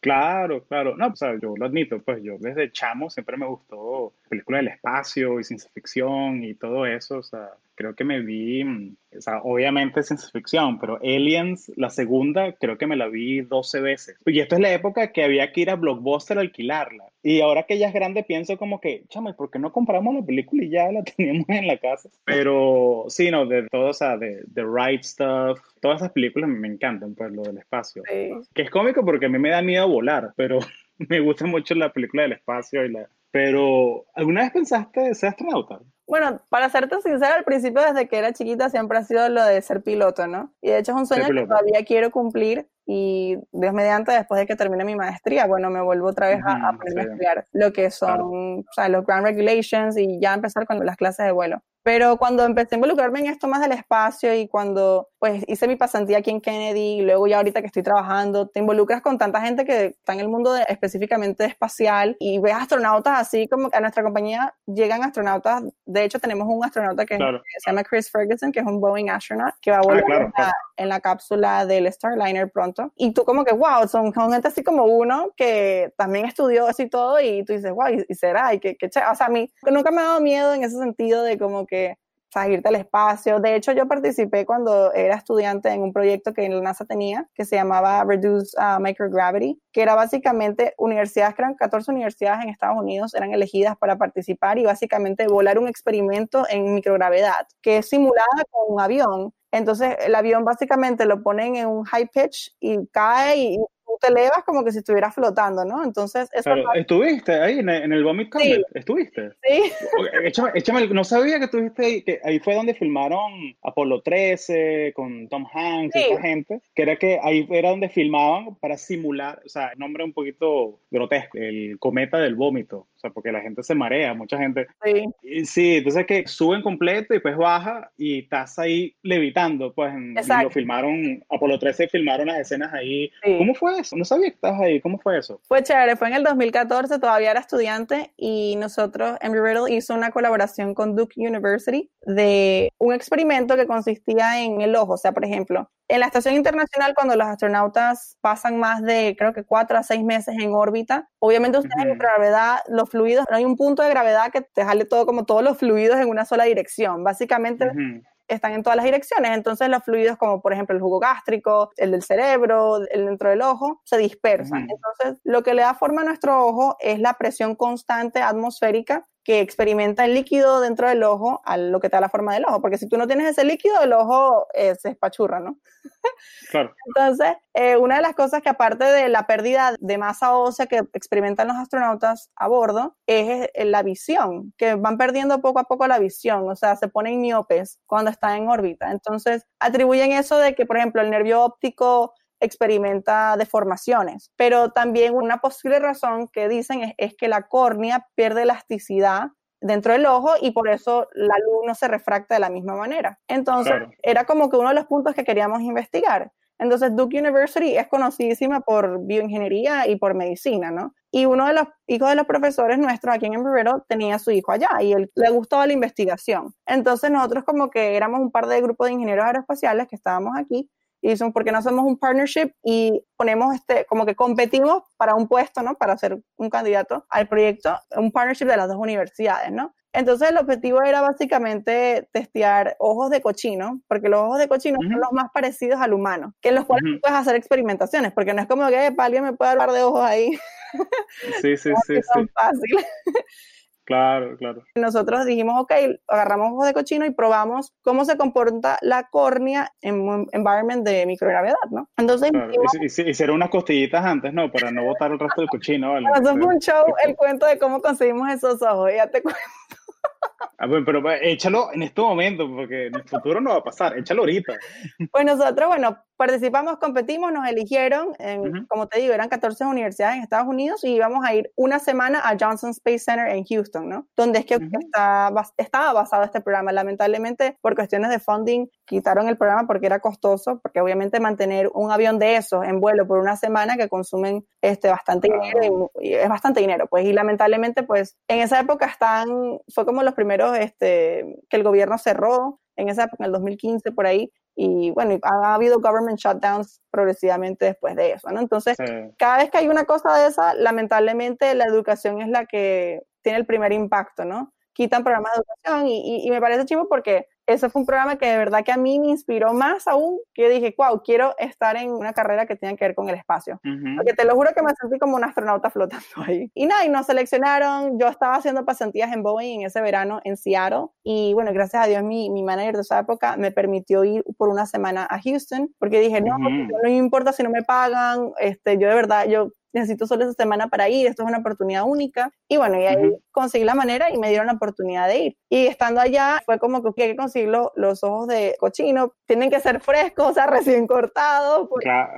[SPEAKER 2] Claro, claro. No, o sea, yo lo admito, pues yo desde chamo siempre me gustó películas del espacio y ciencia ficción y todo eso. O sea, creo que me vi, mm, o sea, obviamente ciencia ficción, pero Aliens, la segunda, creo que me la vi 12 veces. Y esto es la época que había que ir a Blockbuster a alquilarla. Y ahora que ya es grande, pienso como que, chame, ¿por qué no compramos la película y ya la teníamos en la casa? Pero sí, no, de todo, o sea, de The Right Stuff, todas esas películas me encantan, pues, lo del espacio. Que es cómico porque a mí me da miedo volar, pero me gusta mucho la película del espacio y la... Pero, ¿alguna vez pensaste ser astronauta?
[SPEAKER 3] Bueno, para serte sincera, al principio desde que era chiquita siempre ha sido lo de ser piloto, ¿no? Y de hecho es un sueño que todavía quiero cumplir y Dios mediante, después de que termine mi maestría, bueno, me vuelvo otra vez a, aprender a estudiar lo que son o sea, los ground regulations y ya empezar con las clases de vuelo. Pero cuando empecé a involucrarme en esto más del espacio y cuando pues hice mi pasantía aquí en Kennedy y luego ya ahorita que estoy trabajando, te involucras con tanta gente que está en el mundo específicamente espacial y ves astronautas así como que a nuestra compañía llegan astronautas. De hecho, tenemos un astronauta que, se llama Chris Ferguson, que es un Boeing astronaut, que va a ah, volar en, la, cápsula del Starliner pronto. Y tú como que, wow, son, gente así como uno que también estudió así todo y tú dices, wow, y, será, y que, que, o sea, a mí nunca me ha dado miedo en ese sentido de como que sea, irte al espacio. De hecho, yo participé cuando era estudiante en un proyecto que la NASA tenía, que se llamaba Reduce uh, Microgravity, que era básicamente universidades, creo 14 universidades en Estados Unidos eran elegidas para participar y básicamente volar un experimento en microgravedad, que es simulada con un avión. Entonces, el avión básicamente lo ponen en un high pitch y cae y te elevas como que si estuvieras flotando, ¿no? Entonces,
[SPEAKER 2] eso ¿Estuviste ahí en el, Vomit Comet? ¿Estuviste?
[SPEAKER 3] Sí.
[SPEAKER 2] Échame, no sabía que estuviste ahí, que ahí fue donde filmaron Apolo 13 con Tom Hanks y esa gente, que era que ahí era donde filmaban para simular, o sea, nombre un poquito grotesco, el cometa del vómito, o sea, porque la gente se marea, mucha gente.
[SPEAKER 3] Sí.
[SPEAKER 2] sí, entonces que suben completo y pues baja y estás ahí levitando, pues lo filmaron, Apolo 13 filmaron las escenas ahí. ¿Cómo fue eso? No sabía que estabas ahí. ¿Cómo fue eso?
[SPEAKER 3] Fue chévere. Fue en el 2014, todavía era estudiante y nosotros, Embry Riddle hizo una colaboración con Duke University de un experimento que consistía en el ojo. O sea, por ejemplo, en la Estación Internacional, cuando los astronautas pasan más de, creo que cuatro a seis meses en órbita, obviamente ustedes en gravedad, los fluidos, no hay un punto de gravedad que te jale todo como todos los fluidos en una sola dirección. Básicamente, están en todas las direcciones. Entonces los fluidos como por ejemplo el jugo gástrico, el del cerebro, el dentro del ojo, se dispersan. Entonces lo que le da forma a nuestro ojo es la presión constante atmosférica que experimenta el líquido dentro del ojo a lo que te da la forma del ojo, porque si tú no tienes ese líquido, el ojo eh, se espachurra, ¿no?
[SPEAKER 2] Claro.
[SPEAKER 3] Entonces, eh, una de las cosas que aparte de la pérdida de masa ósea que experimentan los astronautas a bordo, es eh, la visión, que van perdiendo poco a poco la visión, o sea, se ponen miopes cuando están en órbita. Entonces, atribuyen eso de que, por ejemplo, el nervio óptico experimenta deformaciones. Pero también una posible razón que dicen es, que la córnea pierde elasticidad dentro del ojo y por eso la luz no se refracta de la misma manera. Entonces, era como que uno de los puntos que queríamos investigar. Entonces, Duke University es conocidísima por bioingeniería y por medicina, ¿no? Y uno de los hijos de los profesores nuestros aquí en Embry tenía su hijo allá y él, le gustaba la investigación. Entonces, nosotros como que éramos un par de grupos de ingenieros aeroespaciales que estábamos aquí y son porque no hacemos un partnership y ponemos este, como que competimos para un puesto, ¿no? Para ser un candidato al proyecto, un partnership de las dos universidades, ¿no? Entonces el objetivo era básicamente testear ojos de cochino, porque los ojos de cochino son los más parecidos al humano, que en los cuales puedes hacer experimentaciones, porque no es como que alguien me puede hablar de ojos ahí.
[SPEAKER 2] Sí, sí, sí. sí.
[SPEAKER 3] fácil.
[SPEAKER 2] Claro, claro.
[SPEAKER 3] Nosotros dijimos, ok, agarramos ojos de cochino y probamos cómo se comporta la córnea en un environment de microgravedad, ¿no?
[SPEAKER 2] Entonces, hicieron unas costillitas antes, ¿no? Para no botar el resto del cochino, ¿vale?
[SPEAKER 3] Eso fue un show, el cuento de cómo conseguimos esos ojos, ya te cuento.
[SPEAKER 2] Ah, pero pues, échalo en este momento, porque en el futuro no va a pasar, échalo ahorita.
[SPEAKER 3] Pues nosotros, bueno, participamos, competimos, nos eligieron, como te digo, eran 14 universidades en Estados Unidos y íbamos a ir una semana a Johnson Space Center en Houston, ¿no? Donde es que estaba basado este programa. Lamentablemente, por cuestiones de funding, quitaron el programa porque era costoso, porque obviamente mantener un avión de esos en vuelo por una semana que consumen este, bastante dinero, y, es bastante dinero, pues, y lamentablemente, pues, en esa época están, fue como los primeros este, que el gobierno cerró, en esa época, en el 2015, por ahí, y bueno, ha habido government shutdowns progresivamente después de eso, ¿no? Entonces, cada vez que hay una cosa de esa, lamentablemente la educación es la que tiene el primer impacto, ¿no? Quitan programas de educación y, y me parece chivo porque ese fue un programa que de verdad que a mí me inspiró más aún, que dije, wow, quiero estar en una carrera que tenga que ver con el espacio. Porque te lo juro que me sentí como un astronauta flotando ahí. Y nada, y nos seleccionaron, yo estaba haciendo pasantías en Boeing en ese verano en Seattle, y bueno, gracias a Dios mi, mi manager de esa época me permitió ir por una semana a Houston, porque dije, no, no me importa si no me pagan, este, yo de verdad, yo necesito solo esa semana para ir, esto es una oportunidad única. Y bueno, y ahí conseguí la manera y me dieron la oportunidad de ir. Y estando allá fue como que hay que conseguir los, ojos de cochino, tienen que ser frescos, o sea, recién cortados.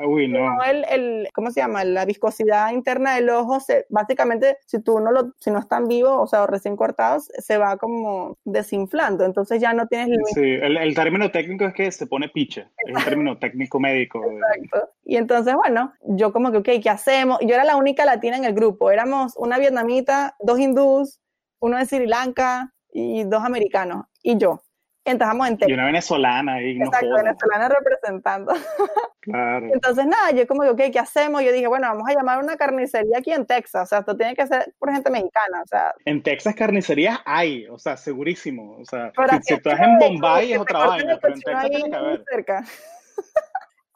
[SPEAKER 2] uy, no.
[SPEAKER 3] el, el, ¿Cómo se llama? La viscosidad interna del ojo, se, básicamente, si tú no lo, si no están vivos, o sea, recién cortados, se va como desinflando, entonces ya no tienes...
[SPEAKER 2] Sí, el, el término técnico es que se pone piche, es un término técnico médico.
[SPEAKER 3] Exacto. Y entonces, bueno, yo como que, ok, ¿qué hacemos? Yo era la única latina en el grupo, éramos una vietnamita, dos hindús, uno de Sri Lanka y dos americanos, y yo. entramos en.
[SPEAKER 2] Y una venezolana.
[SPEAKER 3] Exacto, venezolana representando. Claro. Entonces, nada, yo como, ok, ¿qué hacemos? Yo dije, bueno, vamos a llamar a una carnicería aquí en Texas. O sea, esto tiene que ser por gente mexicana. O sea.
[SPEAKER 2] En Texas carnicerías hay, o sea, segurísimo. O sea, si, estás en Bombay es otra vaina, pero en Texas tiene que haber. Cerca.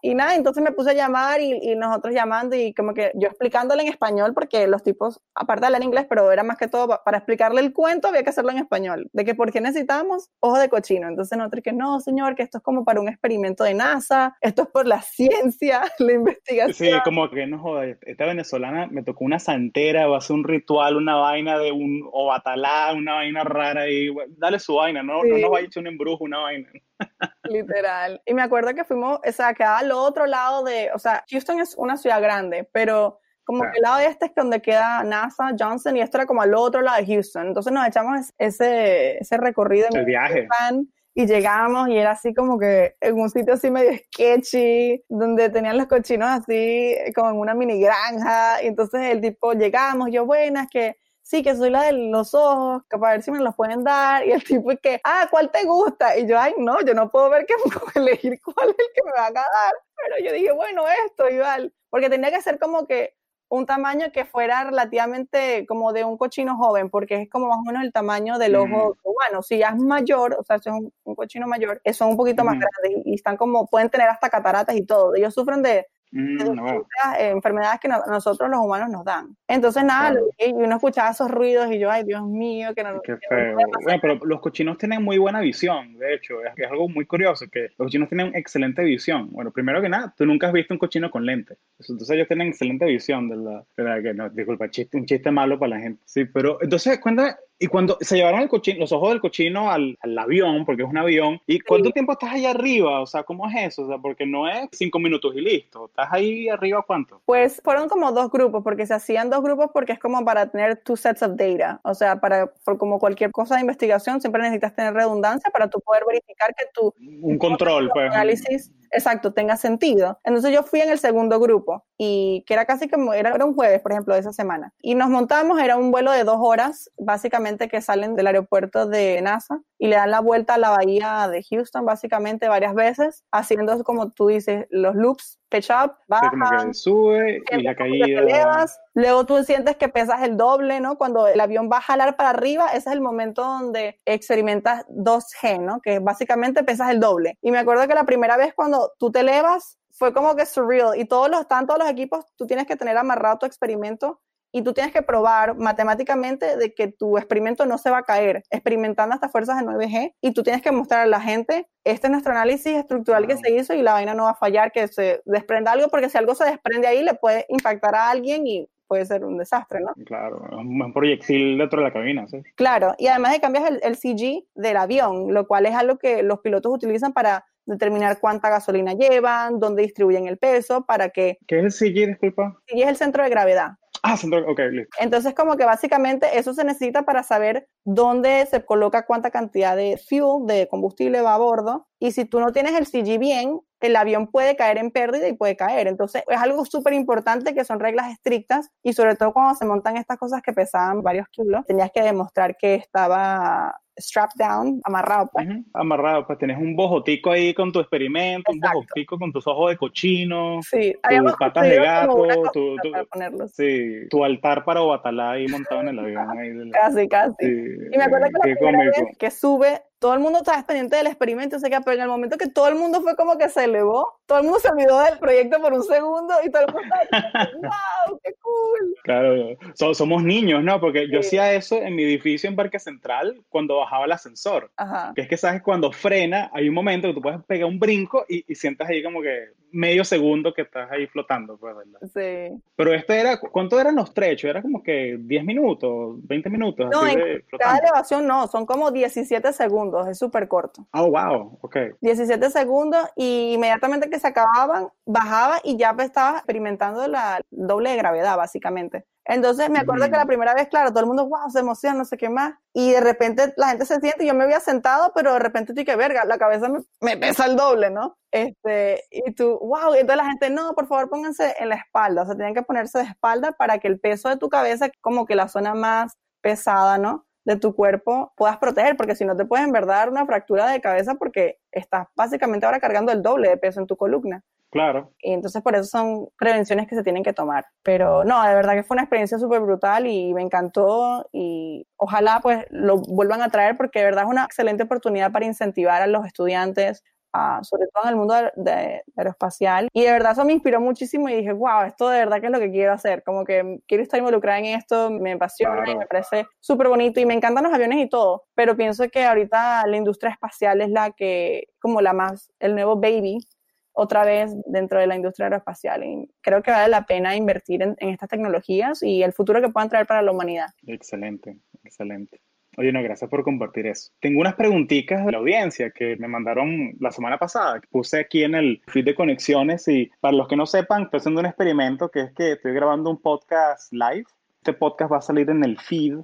[SPEAKER 3] Y nada, entonces me puse a llamar y, nosotros llamando y como que yo explicándole en español, porque los tipos, aparte de hablar inglés, pero era más que todo para explicarle el cuento, había que hacerlo en español, de que por qué necesitábamos ojo de cochino. Entonces nosotros que no, señor, que esto es como para un experimento de NASA, esto es por la ciencia, la investigación.
[SPEAKER 2] Sí, como que no joder, esta venezolana me tocó una santera, va a hacer un ritual, una vaina de un obatalá, una vaina rara y dale su vaina, no, no nos va a echar un embrujo, una vaina.
[SPEAKER 3] Literal. Y me acuerdo que fuimos, o sea, quedaba al otro lado de, o sea, Houston es una ciudad grande, pero como que el lado este es donde queda NASA, Johnson, y esto era como al otro lado de Houston. Entonces nos echamos ese, ese recorrido
[SPEAKER 2] en el viaje.
[SPEAKER 3] y llegamos y era así como que en un sitio así medio sketchy, donde tenían los cochinos así como en una mini granja. Y entonces el tipo, llegamos, yo, buenas, que sí, que soy la de los ojos, que para ver si me los pueden dar. Y el tipo es que, ah, ¿cuál te gusta? Y yo, ay, no, yo no puedo ver que elegir cuál es el que me va a dar. Pero yo dije, bueno, esto, igual. Porque tenía que ser como que un tamaño que fuera relativamente como de un cochino joven, porque es como más o menos el tamaño del ojo bueno, Si ya es mayor, o sea, si es un, cochino mayor, son un poquito más grandes y están como, pueden tener hasta cataratas y todo. Ellos sufren de, Mm, enfermedades que nosotros los humanos nos dan. Entonces, nada, y uno escuchaba esos ruidos y yo, ay, Dios mío, que no.
[SPEAKER 2] Qué feo. bueno, pero los cochinos tienen muy buena visión, de hecho, es, es, algo muy curioso, que los cochinos tienen excelente visión. Bueno, primero que nada, tú nunca has visto un cochino con lentes. Entonces, ellos tienen excelente visión de la. De la que, no, disculpa, chiste, un chiste malo para la gente. Sí, pero entonces, cuéntame, y cuando se llevaron el cochino, los ojos del cochino al, al avión, porque es un avión, ¿y cuánto tiempo estás ahí arriba? O sea, ¿cómo es eso? O sea, porque no es cinco minutos y listo. ¿Estás ahí arriba cuánto?
[SPEAKER 3] Pues fueron como dos grupos, porque se hacían dos grupos porque es como para tener two sets of data. O sea, para como cualquier cosa de investigación, siempre necesitas tener redundancia para tú poder verificar que tu...
[SPEAKER 2] Un control, pues.
[SPEAKER 3] Análisis exacto, tenga sentido. Entonces yo fui en el segundo grupo y que era casi como, era, era un jueves, por ejemplo, de esa semana. Y nos montamos, era un vuelo de dos horas, básicamente que salen del aeropuerto de NASA y le dan la vuelta a la bahía de Houston, básicamente varias veces, haciendo como tú dices, los loops, pitch up,
[SPEAKER 2] baja, sube y la caída.
[SPEAKER 3] luego tú sientes que pesas el doble, ¿no? Cuando el avión va a jalar para arriba, ese es el momento donde experimentas 2G, ¿no? Que básicamente pesas el doble. Y me acuerdo que la primera vez cuando tú te elevas, fue como que surreal y todos los, están todos los equipos, tú tienes que tener amarrado tu experimento y tú tienes que probar matemáticamente de que tu experimento no se va a caer, experimentando estas fuerzas de 9G, y tú tienes que mostrar a la gente, este es nuestro análisis estructural que se hizo y la vaina no va a fallar, que se desprenda algo, porque si algo se desprende ahí le puede impactar a alguien y puede ser un desastre, ¿no?
[SPEAKER 2] Claro, un proyectil dentro de la cabina, sí.
[SPEAKER 3] Claro, y además de cambias el, el CG del avión, lo cual es algo que los pilotos utilizan para determinar cuánta gasolina llevan, dónde distribuyen el peso, para que...
[SPEAKER 2] ¿Qué es el CG, disculpa?
[SPEAKER 3] CG es el centro de gravedad.
[SPEAKER 2] Ah, ok, listo.
[SPEAKER 3] Entonces, como que básicamente eso se necesita para saber dónde se coloca cuánta cantidad de fuel, de combustible va a bordo. Y si tú no tienes el CG bien, el avión puede caer en pérdida y puede caer. Entonces, es algo súper importante que son reglas estrictas y sobre todo cuando se montan estas cosas que pesaban varios kilos, tenías que demostrar que estaba strap down, amarrado. Pues.
[SPEAKER 2] Amarrado, pues tienes un bojotico ahí con tu experimento, un bojotico con tus ojos de cochino,
[SPEAKER 3] sí,
[SPEAKER 2] tus patas de gato, tu, sí, tu altar para Obatalá ahí montado en el avión.
[SPEAKER 3] Casi, casi. y me acuerdo que la primera vez que sube todo el mundo estaba pendiente del experimento, sé que pero en el momento que todo el mundo fue como que se elevó, todo el mundo se olvidó del proyecto por un segundo y todo el mundo estaba, wow, qué cool.
[SPEAKER 2] Claro, somos niños, ¿no? Porque yo hacía eso en mi edificio en Parque Central cuando bajaba el ascensor. Que es que, ¿sabes? Cuando frena, hay un momento que tú puedes pegar un brinco y, y sientas ahí como que medio segundo que estás ahí flotando, pues, ¿verdad?
[SPEAKER 3] Sí.
[SPEAKER 2] Pero este era, ¿cuánto eran los trechos? Era como que 10 minutos, 20 minutos.
[SPEAKER 3] No, en cada elevación no, son como 17 segundos es súper corto.
[SPEAKER 2] Oh, wow, ok.
[SPEAKER 3] 17 segundos y inmediatamente que se acababan, bajaba y ya estaba experimentando la doble de gravedad, básicamente. Entonces me acuerdo que la primera vez, claro, todo el mundo, wow, se emociona, no sé qué más. Y de repente la gente se siente, yo me había sentado, pero de repente estoy que verga, la cabeza me, pesa el doble, ¿no? Este, y tú, wow, y entonces la gente, no, por favor pónganse en la espalda, o sea, tienen que ponerse de espalda para que el peso de tu cabeza, como que la zona más pesada, ¿no? de tu cuerpo puedas proteger, porque si no te puedes en verdad dar una fractura de cabeza porque estás básicamente ahora cargando el doble de peso en tu columna.
[SPEAKER 2] Claro.
[SPEAKER 3] Y entonces por eso son prevenciones que se tienen que tomar. Pero no, de verdad que fue una experiencia súper brutal y me encantó y ojalá pues lo vuelvan a traer porque de verdad es una excelente oportunidad para incentivar a los estudiantes, sobre todo en el mundo de, aeroespacial. Y de verdad eso me inspiró muchísimo y dije, wow, esto de verdad que es lo que quiero hacer. Como que quiero estar involucrada en esto, me apasiona y me parece súper bonito y me encantan los aviones y todo. Pero pienso que ahorita la industria espacial es la que, como la más, el nuevo baby otra vez dentro de la industria aeroespacial. Y creo que vale la pena invertir en, en estas tecnologías y el futuro que puedan traer para la humanidad.
[SPEAKER 2] Excelente, excelente. Oye, no, gracias por compartir eso. Tengo unas preguntitas de la audiencia que me mandaron la semana pasada, puse aquí en el feed de conexiones y para los que no sepan, estoy haciendo un experimento que es que estoy grabando un podcast live. Este podcast va a salir en el feed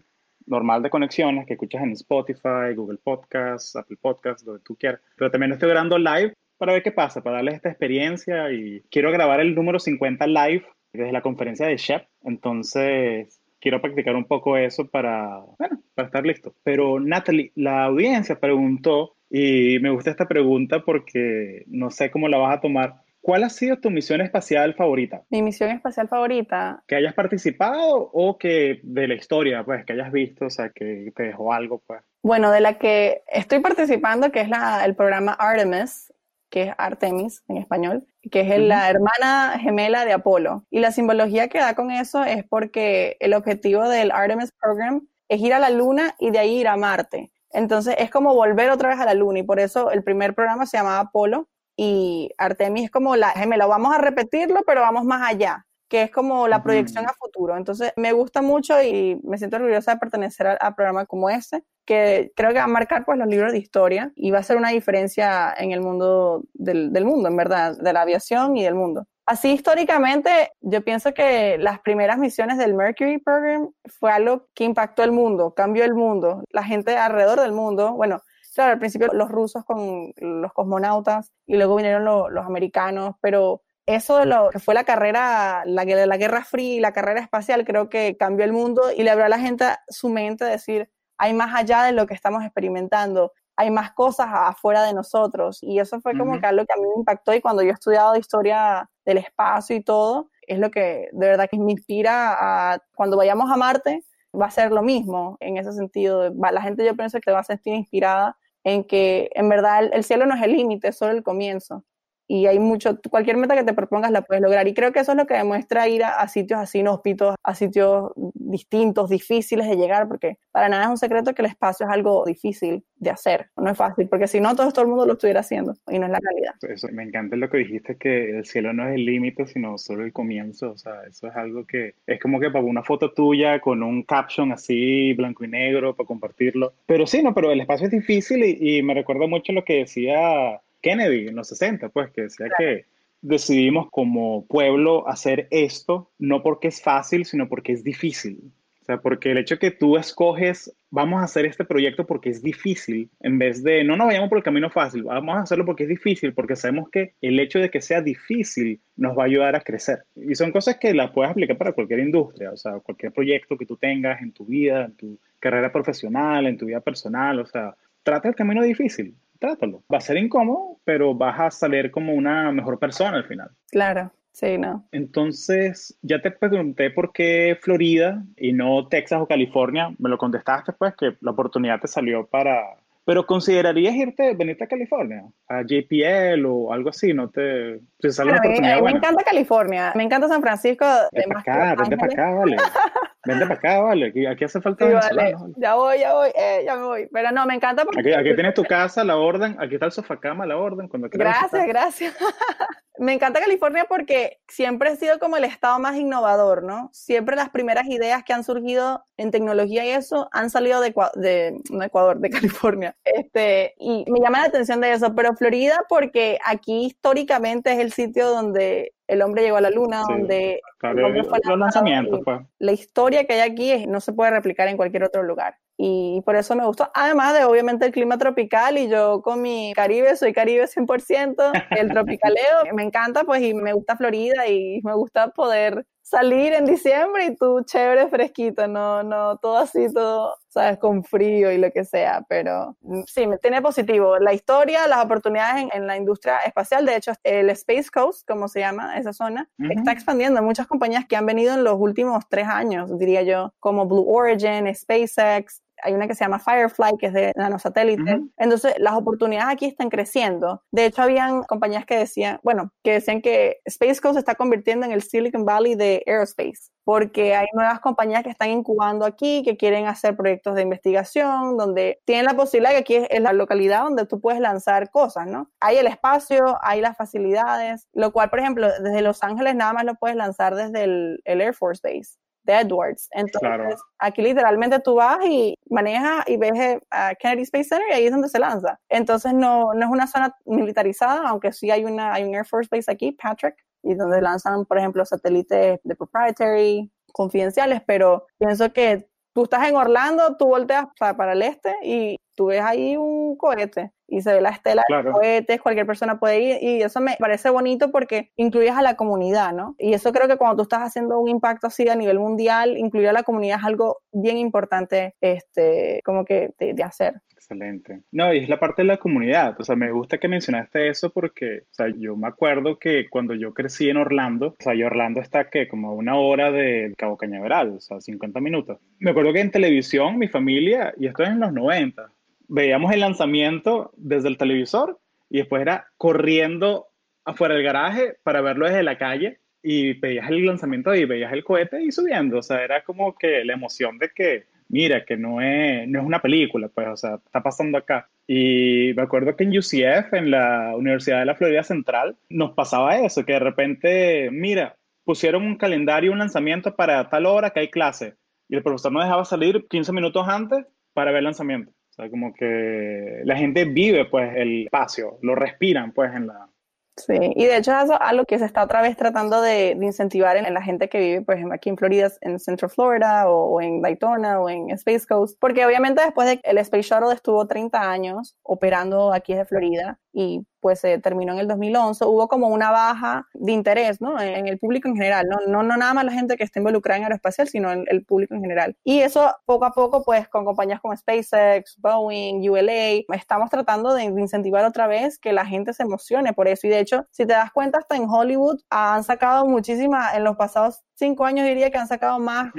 [SPEAKER 2] normal de conexiones que escuchas en Spotify, Google Podcasts, Apple Podcasts, donde tú quieras. Pero también estoy grabando live para ver qué pasa, para darles esta experiencia y quiero grabar el número 50 live desde la conferencia de Shep. Entonces, quiero practicar un poco eso para, bueno, para estar listo. Pero Natalie, la audiencia preguntó, y me gusta esta pregunta porque no sé cómo la vas a tomar. ¿Cuál ha sido tu misión espacial favorita?
[SPEAKER 3] Mi misión espacial favorita.
[SPEAKER 2] Que hayas participado o que de la historia, pues, que hayas visto, o sea, que te dejó algo, pues.
[SPEAKER 3] Bueno, de la que estoy participando, que es la, el programa Artemis, que es Artemis en español, que es la hermana gemela de Apolo. Y la simbología que da con eso es porque el objetivo del Artemis Program es ir a la Luna y de ahí ir a Marte. Entonces es como volver otra vez a la Luna y por eso el primer programa se llamaba Apolo y Artemis es como la gemela. Vamos a repetirlo, pero vamos más allá que es como la proyección a futuro. Entonces, me gusta mucho y me siento orgullosa de pertenecer a, a programas como este, que creo que va a marcar pues los libros de historia y va a ser una diferencia en el mundo del, del mundo, en verdad, de la aviación y del mundo. Así históricamente, yo pienso que las primeras misiones del Mercury Program fue algo que impactó el mundo, cambió el mundo, la gente alrededor del mundo, bueno, claro, al principio los rusos con los cosmonautas y luego vinieron los americanos, pero eso de lo que fue la carrera, la, la Guerra Fría y la carrera espacial, creo que cambió el mundo y le abrió a la gente su mente a decir, hay más allá de lo que estamos experimentando, hay más cosas afuera de nosotros. Y eso fue como que algo que a mí me impactó y cuando yo he estudiado historia del espacio y todo, es lo que de verdad que me inspira a cuando vayamos a Marte, va a ser lo mismo en ese sentido. La gente yo pienso que va a sentir inspirada en que en verdad el, el cielo no es el límite, es solo el comienzo y hay mucho, cualquier meta que te propongas la puedes lograr. Y creo que eso es lo que demuestra ir a, sitios así inhóspitos, a sitios distintos, difíciles de llegar, porque para nada es un secreto que el espacio es algo difícil de hacer, no es fácil, porque si no, todo, todo el mundo lo estuviera haciendo y no es la realidad.
[SPEAKER 2] Eso, me encanta lo que dijiste, que el cielo no es el límite, sino solo el comienzo, o sea, eso es algo que es como que para una foto tuya con un caption así blanco y negro para compartirlo. Pero sí, no, pero el espacio es difícil y, y me recuerda mucho lo que decía Kennedy en los 60, pues, que decía que decidimos como pueblo hacer esto no porque es fácil, sino porque es difícil. O sea, porque el hecho que tú escoges, vamos a hacer este proyecto porque es difícil, en vez de, no nos vayamos por el camino fácil, vamos a hacerlo porque es difícil, porque sabemos que el hecho de que sea difícil nos va a ayudar a crecer. Y son cosas que las puedes aplicar para cualquier industria, o sea, cualquier proyecto que tú tengas en tu vida, en tu carrera profesional, en tu vida personal, o sea, trata el camino difícil trátalo. Va a ser incómodo, pero vas a salir como una mejor persona al final.
[SPEAKER 3] Claro. Sí, no.
[SPEAKER 2] Entonces, ya te pregunté por qué Florida y no Texas o California. Me lo contestaste, pues, que la oportunidad te salió para, pero ¿considerarías irte, venirte a California? A JPL o algo así, ¿no te...
[SPEAKER 3] sale oportunidad me encanta California, me encanta San Francisco.
[SPEAKER 2] Vente para acá, vente para acá, vale. Vente para acá, vale. Aquí, hace falta sí,
[SPEAKER 3] vale. Ya voy, ya voy, eh, ya me voy. Pero no, me encanta
[SPEAKER 2] porque... Aquí, tienes tu casa, la orden, aquí está el sofá cama, la orden, cuando
[SPEAKER 3] Gracias, gracias. me encanta California porque siempre ha sido como el estado más innovador, ¿no? Siempre las primeras ideas que han surgido en tecnología y eso han salido de, de no Ecuador, de California. Este, y me llama la atención de eso, pero Florida porque aquí históricamente es el sitio donde el hombre llegó a la luna, donde
[SPEAKER 2] los lanzamientos. Pues.
[SPEAKER 3] La historia que hay aquí no se puede replicar en cualquier otro lugar. Y por eso me gustó. Además de, obviamente, el clima tropical y yo con mi Caribe, soy Caribe 100%, el tropicaleo, me encanta, pues, y me gusta Florida y me gusta poder salir en diciembre y tú chévere, fresquito, no, no, todo así, todo, sabes, con frío y lo que sea, pero mm, sí, me tiene positivo. La historia, las oportunidades en, la industria espacial, de hecho, el Space Coast, como se llama esa zona, está expandiendo. Muchas compañías que han venido en los últimos tres años, diría yo, como Blue Origin, SpaceX, hay una que se llama Firefly, que es de nanosatélite. Entonces, las oportunidades aquí están creciendo. De hecho, habían compañías que decían, bueno, que decían que Space Coast se está convirtiendo en el Silicon Valley de aerospace, porque hay nuevas compañías que están incubando aquí, que quieren hacer proyectos de investigación, donde tienen la posibilidad que aquí es la localidad donde tú puedes lanzar cosas, ¿no? Hay el espacio, hay las facilidades, lo cual, por ejemplo, desde Los Ángeles nada más lo puedes lanzar desde el, el Air Force Base de Edwards. Entonces, aquí literalmente tú vas y manejas y ves eh, a Kennedy Space Center y ahí es donde se lanza. Entonces, no, no es una zona militarizada, aunque sí hay, una, hay un Air Force Base aquí, Patrick, y donde lanzan, por ejemplo, satélites de proprietary, confidenciales, pero pienso que tú estás en Orlando, tú volteas para el este y tú ves ahí un cohete y se ve la estela de cohetes, cualquier persona puede ir y eso me parece bonito porque incluyes a la comunidad, ¿no? Y eso creo que cuando tú estás haciendo un impacto así a nivel mundial, incluir a la comunidad es algo bien importante, este, como que de, hacer.
[SPEAKER 2] Excelente. No, y es la parte de la comunidad. O sea, me gusta que mencionaste eso porque, o sea, yo me acuerdo que cuando yo crecí en Orlando, o sea, y Orlando está que como a una hora del Cabo Cañaveral, o sea, 50 minutos. Me acuerdo que en televisión, mi familia, y esto es en los 90, veíamos el lanzamiento desde el televisor y después era corriendo afuera del garaje para verlo desde la calle y veías el lanzamiento y veías el cohete y subiendo. O sea, era como que la emoción de que, mira, que no es, no es una película, pues, o sea, está pasando acá. Y me acuerdo que en UCF, en la Universidad de la Florida Central, nos pasaba eso, que de repente, mira, pusieron un calendario, un lanzamiento para tal hora que hay clase. Y el profesor nos dejaba salir 15 minutos antes para ver el lanzamiento como que la gente vive pues el espacio, lo respiran pues en la...
[SPEAKER 3] Sí, y de hecho es algo que se está otra vez tratando de, incentivar en, la gente que vive, por ejemplo, aquí en Florida, en Central Florida o, o, en Daytona o en Space Coast, porque obviamente después de que el Space Shuttle estuvo 30 años operando aquí desde Florida y pues se terminó en el 2011, hubo como una baja de interés, ¿no? En, el público en general, ¿no? ¿no? No nada más la gente que está involucrada en aeroespacial, sino en el público en general. Y eso poco a poco, pues con compañías como SpaceX, Boeing, ULA, estamos tratando de incentivar otra vez que la gente se emocione por eso. Y de hecho, si te das cuenta, hasta en Hollywood han sacado muchísimas, en los pasados cinco años diría que han sacado más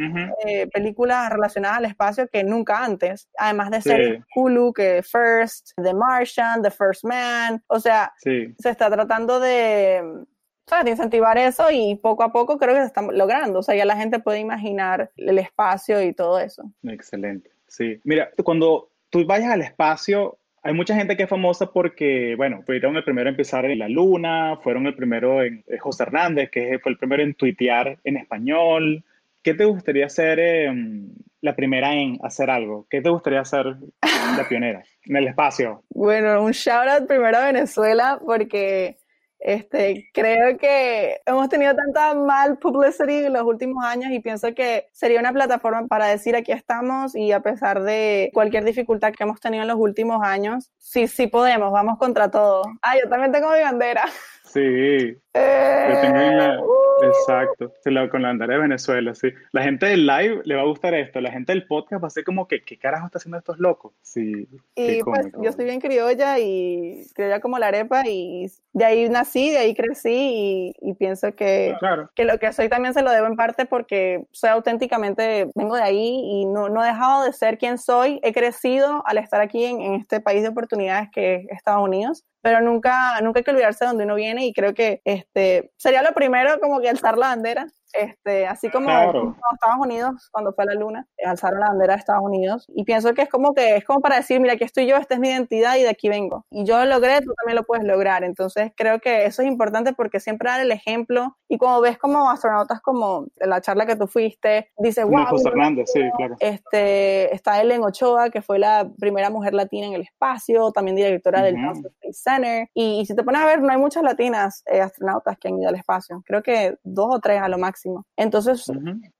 [SPEAKER 3] eh, películas relacionadas al espacio que nunca antes. Además de ser Hulu, que First, The Martian, The First Man. O sea, se está tratando de, de incentivar eso y poco a poco creo que se está logrando. O sea, ya la gente puede imaginar el espacio y todo eso.
[SPEAKER 2] Excelente. Sí. Mira, cuando tú vayas al espacio, hay mucha gente que es famosa porque, bueno, fueron el primero en empezar en la luna, fueron el primero en eh, José Hernández, que fue el primero en tuitear en español. ¿Qué te gustaría em, la primera en hacer algo? ¿Qué te gustaría ser la pionera en el espacio?
[SPEAKER 3] Bueno, un shout out primero a Venezuela porque este, creo que hemos tenido tanta mal publicity en los últimos años y pienso que sería una plataforma para decir aquí estamos y a pesar de cualquier dificultad que hemos tenido en los últimos años, sí, sí podemos, vamos contra todo. Ah, yo también tengo mi bandera.
[SPEAKER 2] Sí. Eh, exacto, con la bandera de Venezuela, sí. La gente del live le va a gustar esto, la gente del podcast va a ser como que, ¿qué carajo está haciendo estos locos? Sí.
[SPEAKER 3] Y pues yo soy bien criolla y criolla como la arepa y de ahí nací, de ahí crecí y, pienso que, que lo que soy también se lo debo en parte porque soy auténticamente, vengo de ahí y no, no he dejado de ser quien soy, he crecido al estar aquí en, en este país de oportunidades que es Estados Unidos pero nunca, nunca hay que olvidarse de dónde uno viene y creo que este, sería lo primero como que alzar la bandera este, así como Estados Unidos, cuando fue a la luna, alzaron la bandera de Estados Unidos. Y pienso que es como que es como para decir, mira, aquí estoy yo, esta es mi identidad y de aquí vengo. Y yo lo logré, tú también lo puedes lograr. Entonces creo que eso es importante porque siempre dar el ejemplo. Y como ves como astronautas como en la charla que tú fuiste, dice wow.
[SPEAKER 2] sí, claro.
[SPEAKER 3] Este, está Ellen Ochoa, que fue la primera mujer latina en el espacio, también directora del NASA Space Center. Y, si te pones a ver, no hay muchas latinas eh, astronautas que han ido al espacio. Creo que dos o tres a lo máximo entonces,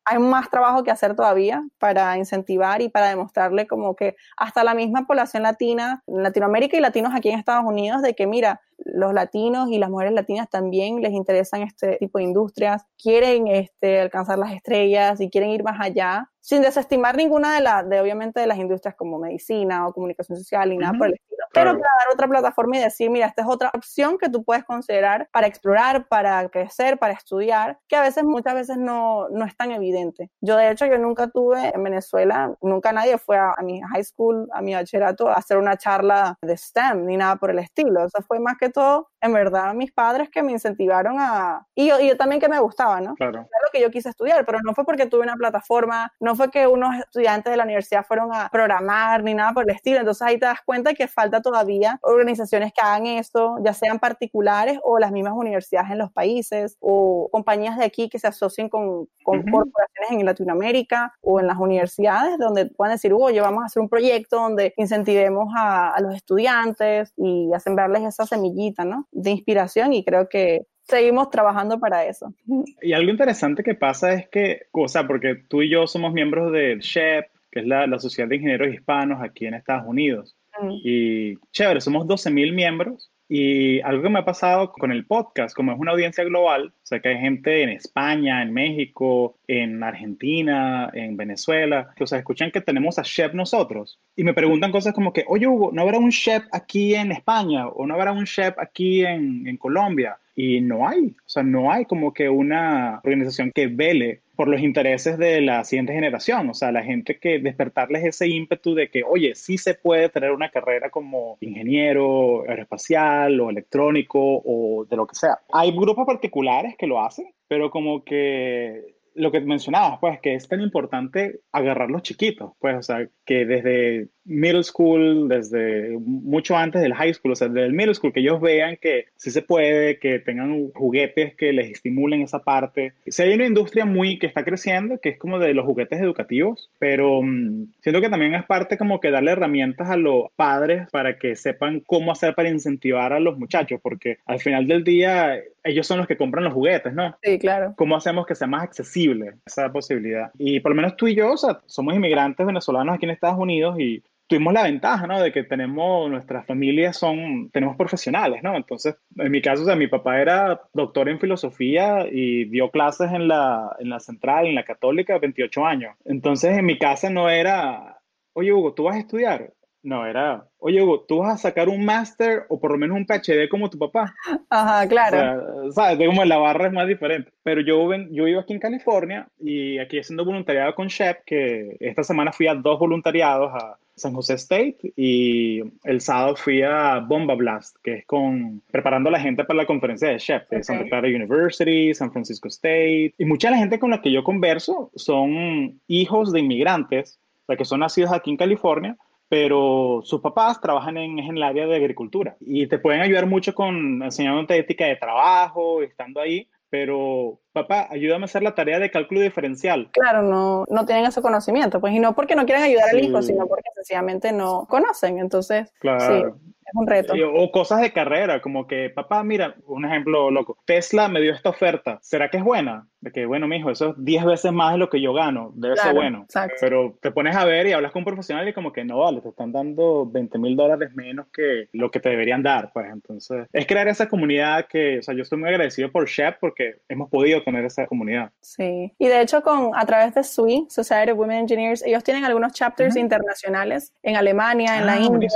[SPEAKER 3] hay más trabajo que hacer todavía para incentivar y para demostrarle como que hasta la misma población latina, Latinoamérica y latinos aquí en Estados Unidos, de que mira, los latinos y las mujeres latinas también les interesan este tipo de industrias, quieren este, alcanzar las estrellas y quieren ir más allá sin desestimar ninguna de las, de obviamente de las industrias como medicina o comunicación social ni nada por el estilo, pero para dar otra plataforma y decir, mira, esta es otra opción que tú puedes considerar para explorar, para crecer, para estudiar, que a veces, muchas veces no, no es tan evidente. Yo, de hecho, yo nunca tuve en Venezuela, nunca nadie fue a, mi high school, a mi bachillerato, a hacer una charla de STEM ni nada por el estilo. Eso fue más que todo, en verdad, mis padres que me incentivaron a... Y yo, y yo también que me gustaba, ¿no? Claro. Era lo que yo quise estudiar, pero no fue porque tuve una plataforma, no fue que unos estudiantes de la universidad fueron a programar ni nada por el estilo. Entonces ahí te das cuenta que falta todavía organizaciones que hagan esto, ya sean particulares o las mismas universidades en los países o compañías de aquí que se asocien con, con corporaciones en Latinoamérica o en las universidades donde puedan decir, oye, vamos a hacer un proyecto donde incentivemos a, a los estudiantes y a sembrarles esa semillita, ¿no? De inspiración y creo que seguimos trabajando para eso.
[SPEAKER 2] Y algo interesante que pasa es que, o sea, porque tú y yo somos miembros del SHEP, que es la, la Sociedad de Ingenieros Hispanos aquí en Estados Unidos. Mm. Y chévere, somos 12.000 miembros. Y algo que me ha pasado con el podcast, como es una audiencia global, o sea que hay gente en España, en México, en Argentina, en Venezuela, que o sea, escuchan que tenemos a chef nosotros y me preguntan cosas como que, oye Hugo, ¿no habrá un chef aquí en España o no habrá un chef aquí en, en Colombia? Y no hay, o sea, no hay como que una organización que vele por los intereses de la siguiente generación, o sea, la gente que despertarles ese ímpetu de que, oye, sí se puede tener una carrera como ingeniero aeroespacial o electrónico o de lo que sea. Hay grupos particulares que lo hacen, pero como que lo que mencionabas, pues, que es tan importante agarrar los chiquitos, pues, o sea, que desde middle school, desde mucho antes del high school, o sea, desde el middle school, que ellos vean que sí se puede, que tengan juguetes que les estimulen esa parte. Si hay una industria muy que está creciendo, que es como de los juguetes educativos, pero mm, siento que también es parte como que darle herramientas a los padres para que sepan cómo hacer para incentivar a los muchachos, porque al final del día ellos son los que compran los juguetes, ¿no?
[SPEAKER 3] Sí, claro.
[SPEAKER 2] ¿Cómo hacemos que sea más accesible esa posibilidad? Y por lo menos tú y yo, o sea, somos inmigrantes venezolanos aquí en Estados Unidos y tuvimos la ventaja, ¿no? De que tenemos, nuestras familias son, tenemos profesionales, ¿no? Entonces, en mi caso, o sea, mi papá era doctor en filosofía y dio clases en la, en la central, en la católica, 28 años. Entonces, en mi casa no era, oye, Hugo, ¿tú vas a estudiar? No, era, oye, Hugo, ¿tú vas a sacar un máster o por lo menos un PhD como tu papá?
[SPEAKER 3] Ajá, claro.
[SPEAKER 2] O sea, ¿sabes? como la barra es más diferente. Pero yo, ven, yo vivo aquí en California y aquí haciendo voluntariado con Shep, que esta semana fui a dos voluntariados a San José State y el sábado fui a Bomba Blast, que es con preparando a la gente para la conferencia de Chef de Santa Clara University, San Francisco State. Y mucha de la gente con la que yo converso son hijos de inmigrantes, o sea, que son nacidos aquí en California, pero sus papás trabajan en, en el área de agricultura. Y te pueden ayudar mucho con enseñándote ética de trabajo, estando ahí, pero papá, ayúdame a hacer la tarea de cálculo diferencial.
[SPEAKER 3] Claro, no, no tienen ese conocimiento, pues, y no porque no quieren ayudar al hijo, sino porque sencillamente no conocen, entonces, claro. sí, es un reto.
[SPEAKER 2] O cosas de carrera, como que, papá, mira, un ejemplo loco, Tesla me dio esta oferta, ¿será que es buena? De que, bueno, mijo, eso es 10 veces más de lo que yo gano, debe ser bueno. Pero te pones a ver y hablas con un profesional y como que no, vale, te están dando 20 mil dólares menos que lo que te deberían dar, pues entonces, es crear esa comunidad que, o sea, yo estoy muy agradecido por Shep porque hemos podido tener esa comunidad.
[SPEAKER 3] Sí, y de hecho con, a través de SWE, Society of Women Engineers, ellos tienen algunos chapters internacionales en Alemania, en la ah, India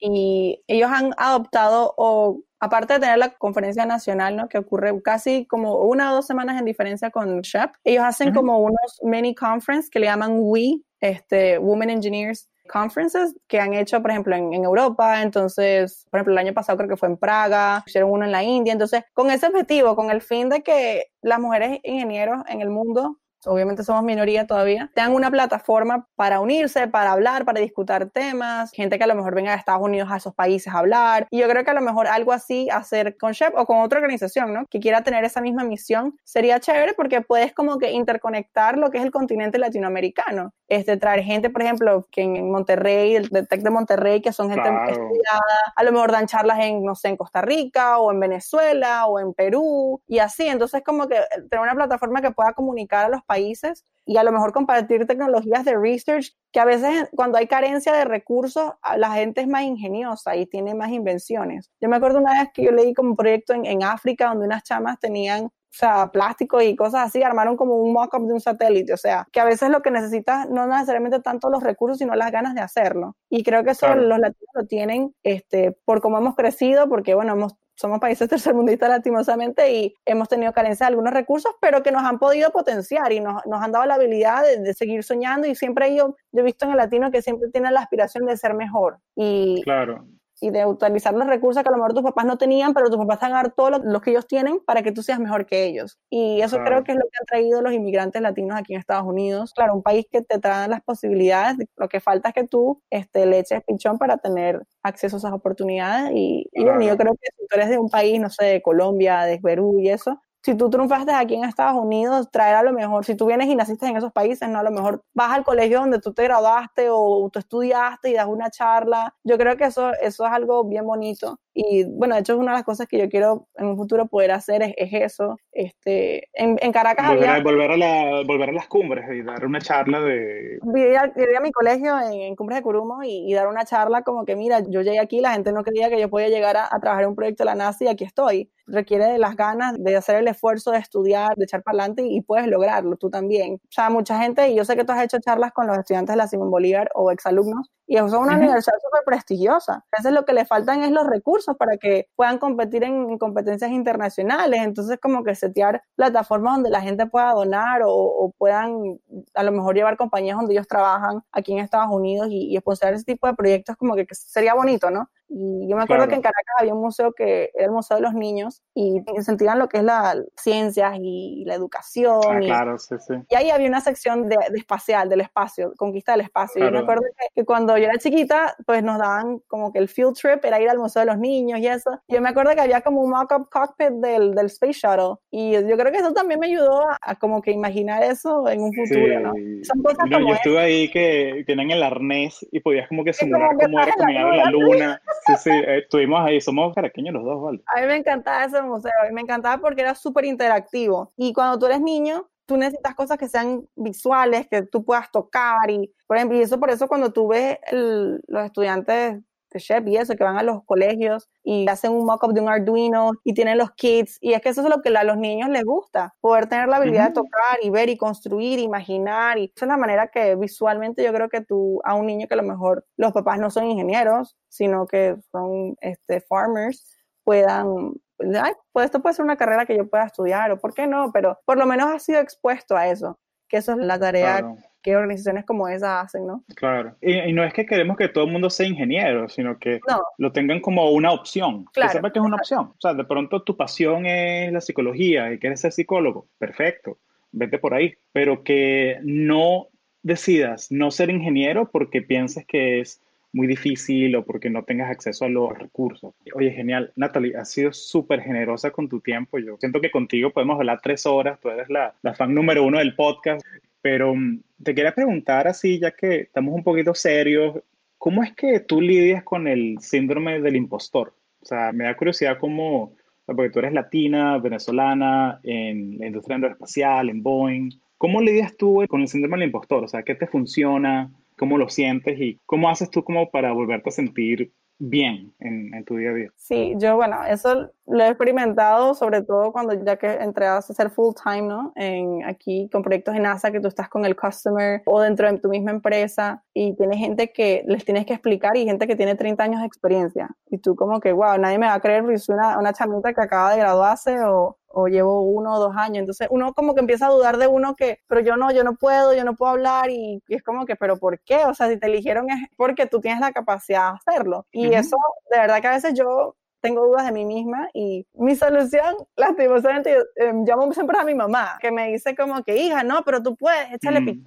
[SPEAKER 3] y ellos han adoptado o aparte de tener la conferencia nacional, ¿no? Que ocurre casi como una o dos semanas en diferencia con SHEP, ellos hacen como unos mini conference que le llaman WE, este, Women Engineers Conferences, que han hecho, por ejemplo, en, en, Europa. Entonces, por ejemplo, el año pasado creo que fue en Praga, hicieron uno en la India. Entonces, con ese objetivo, con el fin de que las mujeres ingenieros en el mundo obviamente somos minoría todavía, tengan una plataforma para unirse, para hablar, para discutir temas, gente que a lo mejor venga de Estados Unidos a esos países a hablar. Y yo creo que a lo mejor algo así hacer con Shep o con otra organización, ¿no? Que quiera tener esa misma misión, sería chévere porque puedes como que interconectar lo que es el continente latinoamericano. Este, traer gente, por ejemplo, que en Monterrey, el, TEC de Monterrey, que son gente estudiada, a lo mejor dan charlas en, no sé, en Costa Rica o en Venezuela o en Perú y así. Entonces, como que tener una plataforma que pueda comunicar a los países y a lo mejor compartir tecnologías de research, que a veces cuando hay carencia de recursos, la gente es más ingeniosa y tiene más invenciones. Yo me acuerdo una vez que yo leí como un proyecto en, en África donde unas chamas tenían o sea, plástico y cosas así, armaron como un mock-up de un satélite. O sea, que a veces lo que necesitas no necesariamente tanto los recursos, sino las ganas de hacerlo. Y creo que eso los latinos lo tienen este, por cómo hemos crecido, porque bueno, hemos, somos países tercermundistas lastimosamente y hemos tenido carencia de algunos recursos, pero que nos han podido potenciar y nos, han dado la habilidad de, seguir soñando. Y siempre yo, yo he visto en el latino que siempre tiene la aspiración de ser mejor. Y,
[SPEAKER 2] claro
[SPEAKER 3] y de utilizar los recursos que a lo mejor tus papás no tenían, pero tus papás van a dar todos los, que ellos tienen para que tú seas mejor que ellos. Y eso creo que es lo que han traído los inmigrantes latinos aquí en Estados Unidos. Claro, un país que te trae las posibilidades, lo que falta es que tú este, le eches pichón para tener acceso a esas oportunidades. Y, y bueno, yo creo que si tú eres de un país, no sé, de Colombia, de Perú y eso, si tú triunfaste aquí en Estados Unidos, traer a lo mejor, si tú vienes y naciste en esos países, no, a lo mejor vas al colegio donde tú te graduaste o tú estudiaste y das una charla. Yo creo que eso, eso es algo bien bonito. Y bueno, de hecho es una de las cosas que yo quiero en un futuro poder hacer es, eso. Este, en, Caracas
[SPEAKER 2] volver, había, a, volver, a la, volver a las cumbres y dar una charla de...
[SPEAKER 3] Ir a, mi colegio en, Cumbres de Curumo y, dar una charla como que, mira, yo llegué aquí, la gente no creía que yo podía llegar a, a trabajar en un proyecto de la NASA y aquí estoy requiere de las ganas de hacer el esfuerzo de estudiar, de echar para adelante y, puedes lograrlo tú también. O sea, mucha gente, y yo sé que tú has hecho charlas con los estudiantes de la Simón Bolívar o exalumnos, y eso es una universidad súper prestigiosa. Veces lo que le faltan es los recursos para que puedan competir en, competencias internacionales. Entonces, como que setear plataformas donde la gente pueda donar o, puedan a lo mejor llevar compañías donde ellos trabajan aquí en Estados Unidos y, y ese tipo de proyectos, como que, sería bonito, ¿no? Y yo me acuerdo que en Caracas había un museo que era el Museo de los Niños y sentiban lo que es la ciencias y la educación. Ah,
[SPEAKER 2] y, claro, sí, sí.
[SPEAKER 3] Y ahí había una sección de, espacial, del espacio, conquista del espacio. Y yo me acuerdo que, cuando yo era chiquita, pues nos daban como que el field trip era ir al Museo de los Niños y eso. Yo me acuerdo que había como un mock-up cockpit del, del Space Shuttle. Y yo creo que eso también me ayudó a, como que imaginar eso en un futuro, ¿no?
[SPEAKER 2] Son cosas no, yo estuve ahí que tienen el arnés y podías como que simular cómo era caminar en la luna. Sí, sí, eh, estuvimos ahí, somos caraqueños los dos, ¿vale?
[SPEAKER 3] A mí me encantaba ese museo, a mí me encantaba porque era súper interactivo. Y cuando tú eres niño, tú necesitas cosas que sean visuales, que tú puedas tocar y, por ejemplo, y eso por eso cuando tú ves los estudiantes de Chef y eso, que van a los colegios y hacen un mock-up de un Arduino y tienen los kits, y es que eso es lo que a los niños les gusta, poder tener la habilidad de tocar y ver y construir, imaginar, y esa es la manera que visualmente yo creo que tú, a un niño que a lo mejor los papás no son ingenieros, sino que son este, farmers, puedan ay, pues esto puede ser una carrera que yo pueda estudiar, o por qué no, pero por lo menos ha sido expuesto a eso, que eso es la tarea que organizaciones como esa hacen, ¿no?
[SPEAKER 2] Claro, y, no es que queremos que todo el mundo sea ingeniero, sino que lo tengan como una opción, claro. que sepa que es una opción. O sea, de pronto tu pasión es la psicología y quieres ser psicólogo, perfecto, vete por ahí, pero que no decidas no ser ingeniero porque pienses que es muy difícil o porque no tengas acceso a los recursos. Oye, genial. Natalie, has sido súper generosa con tu tiempo. Yo siento que contigo podemos hablar tres horas. Tú eres la, la fan número uno del podcast. Pero mm, te quería preguntar así, ya que estamos un poquito serios, ¿cómo es que tú lidias con el síndrome del impostor? O sea, me da curiosidad cómo, porque tú eres latina, venezolana, en la industria aeroespacial, en Boeing. ¿Cómo lidias tú con el síndrome del impostor? O sea, ¿qué te funciona? ¿Cómo lo sientes? ¿Y cómo haces tú como para volverte a sentir bien en, en, tu día a día?
[SPEAKER 3] Sí, yo, bueno, eso lo he experimentado sobre todo cuando ya que entré a hacer full time, ¿no? En, aquí con proyectos de NASA que tú estás con el customer o dentro de tu misma empresa y tienes gente que les tienes que explicar y gente que tiene 30 años de experiencia. Y tú como que, wow, nadie me va a creer porque soy una, una chamita que acaba de graduarse o, o llevo uno o dos años. Entonces uno como que empieza a dudar de uno que, pero yo no, yo no puedo, yo no puedo hablar y, es como que, pero ¿por qué? O sea, si te eligieron es porque tú tienes la capacidad de hacerlo. Y eso, de verdad que a veces yo tengo dudas de mí misma y mi solución, lastimosamente, eh, llamo siempre a mi mamá, que me dice como que, hija, no, pero tú puedes, échale mm,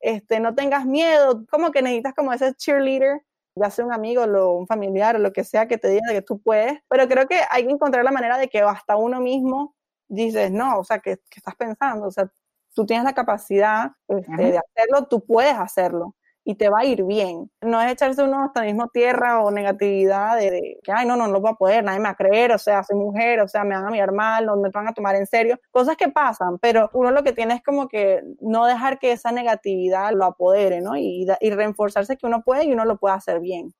[SPEAKER 3] este, no tengas miedo, como que necesitas como ese cheerleader ya sea un amigo, o un familiar o lo que sea que te diga que tú puedes, pero creo que hay que encontrar la manera de que hasta uno mismo dices, no, o sea, que, estás pensando, o sea, tú tienes la capacidad este, de hacerlo, tú puedes hacerlo. Y te va a ir bien. No es echarse uno hasta mismo tierra o negatividad de, que, ay, no, no, no lo voy a poder, nadie me va a creer, o sea, soy mujer, o sea, me van a mirar mal, no me van a tomar en serio. Cosas que pasan, pero uno lo que tiene es como que no dejar que esa negatividad lo apodere, ¿no? Y, y reforzarse que uno puede y uno lo puede hacer bien.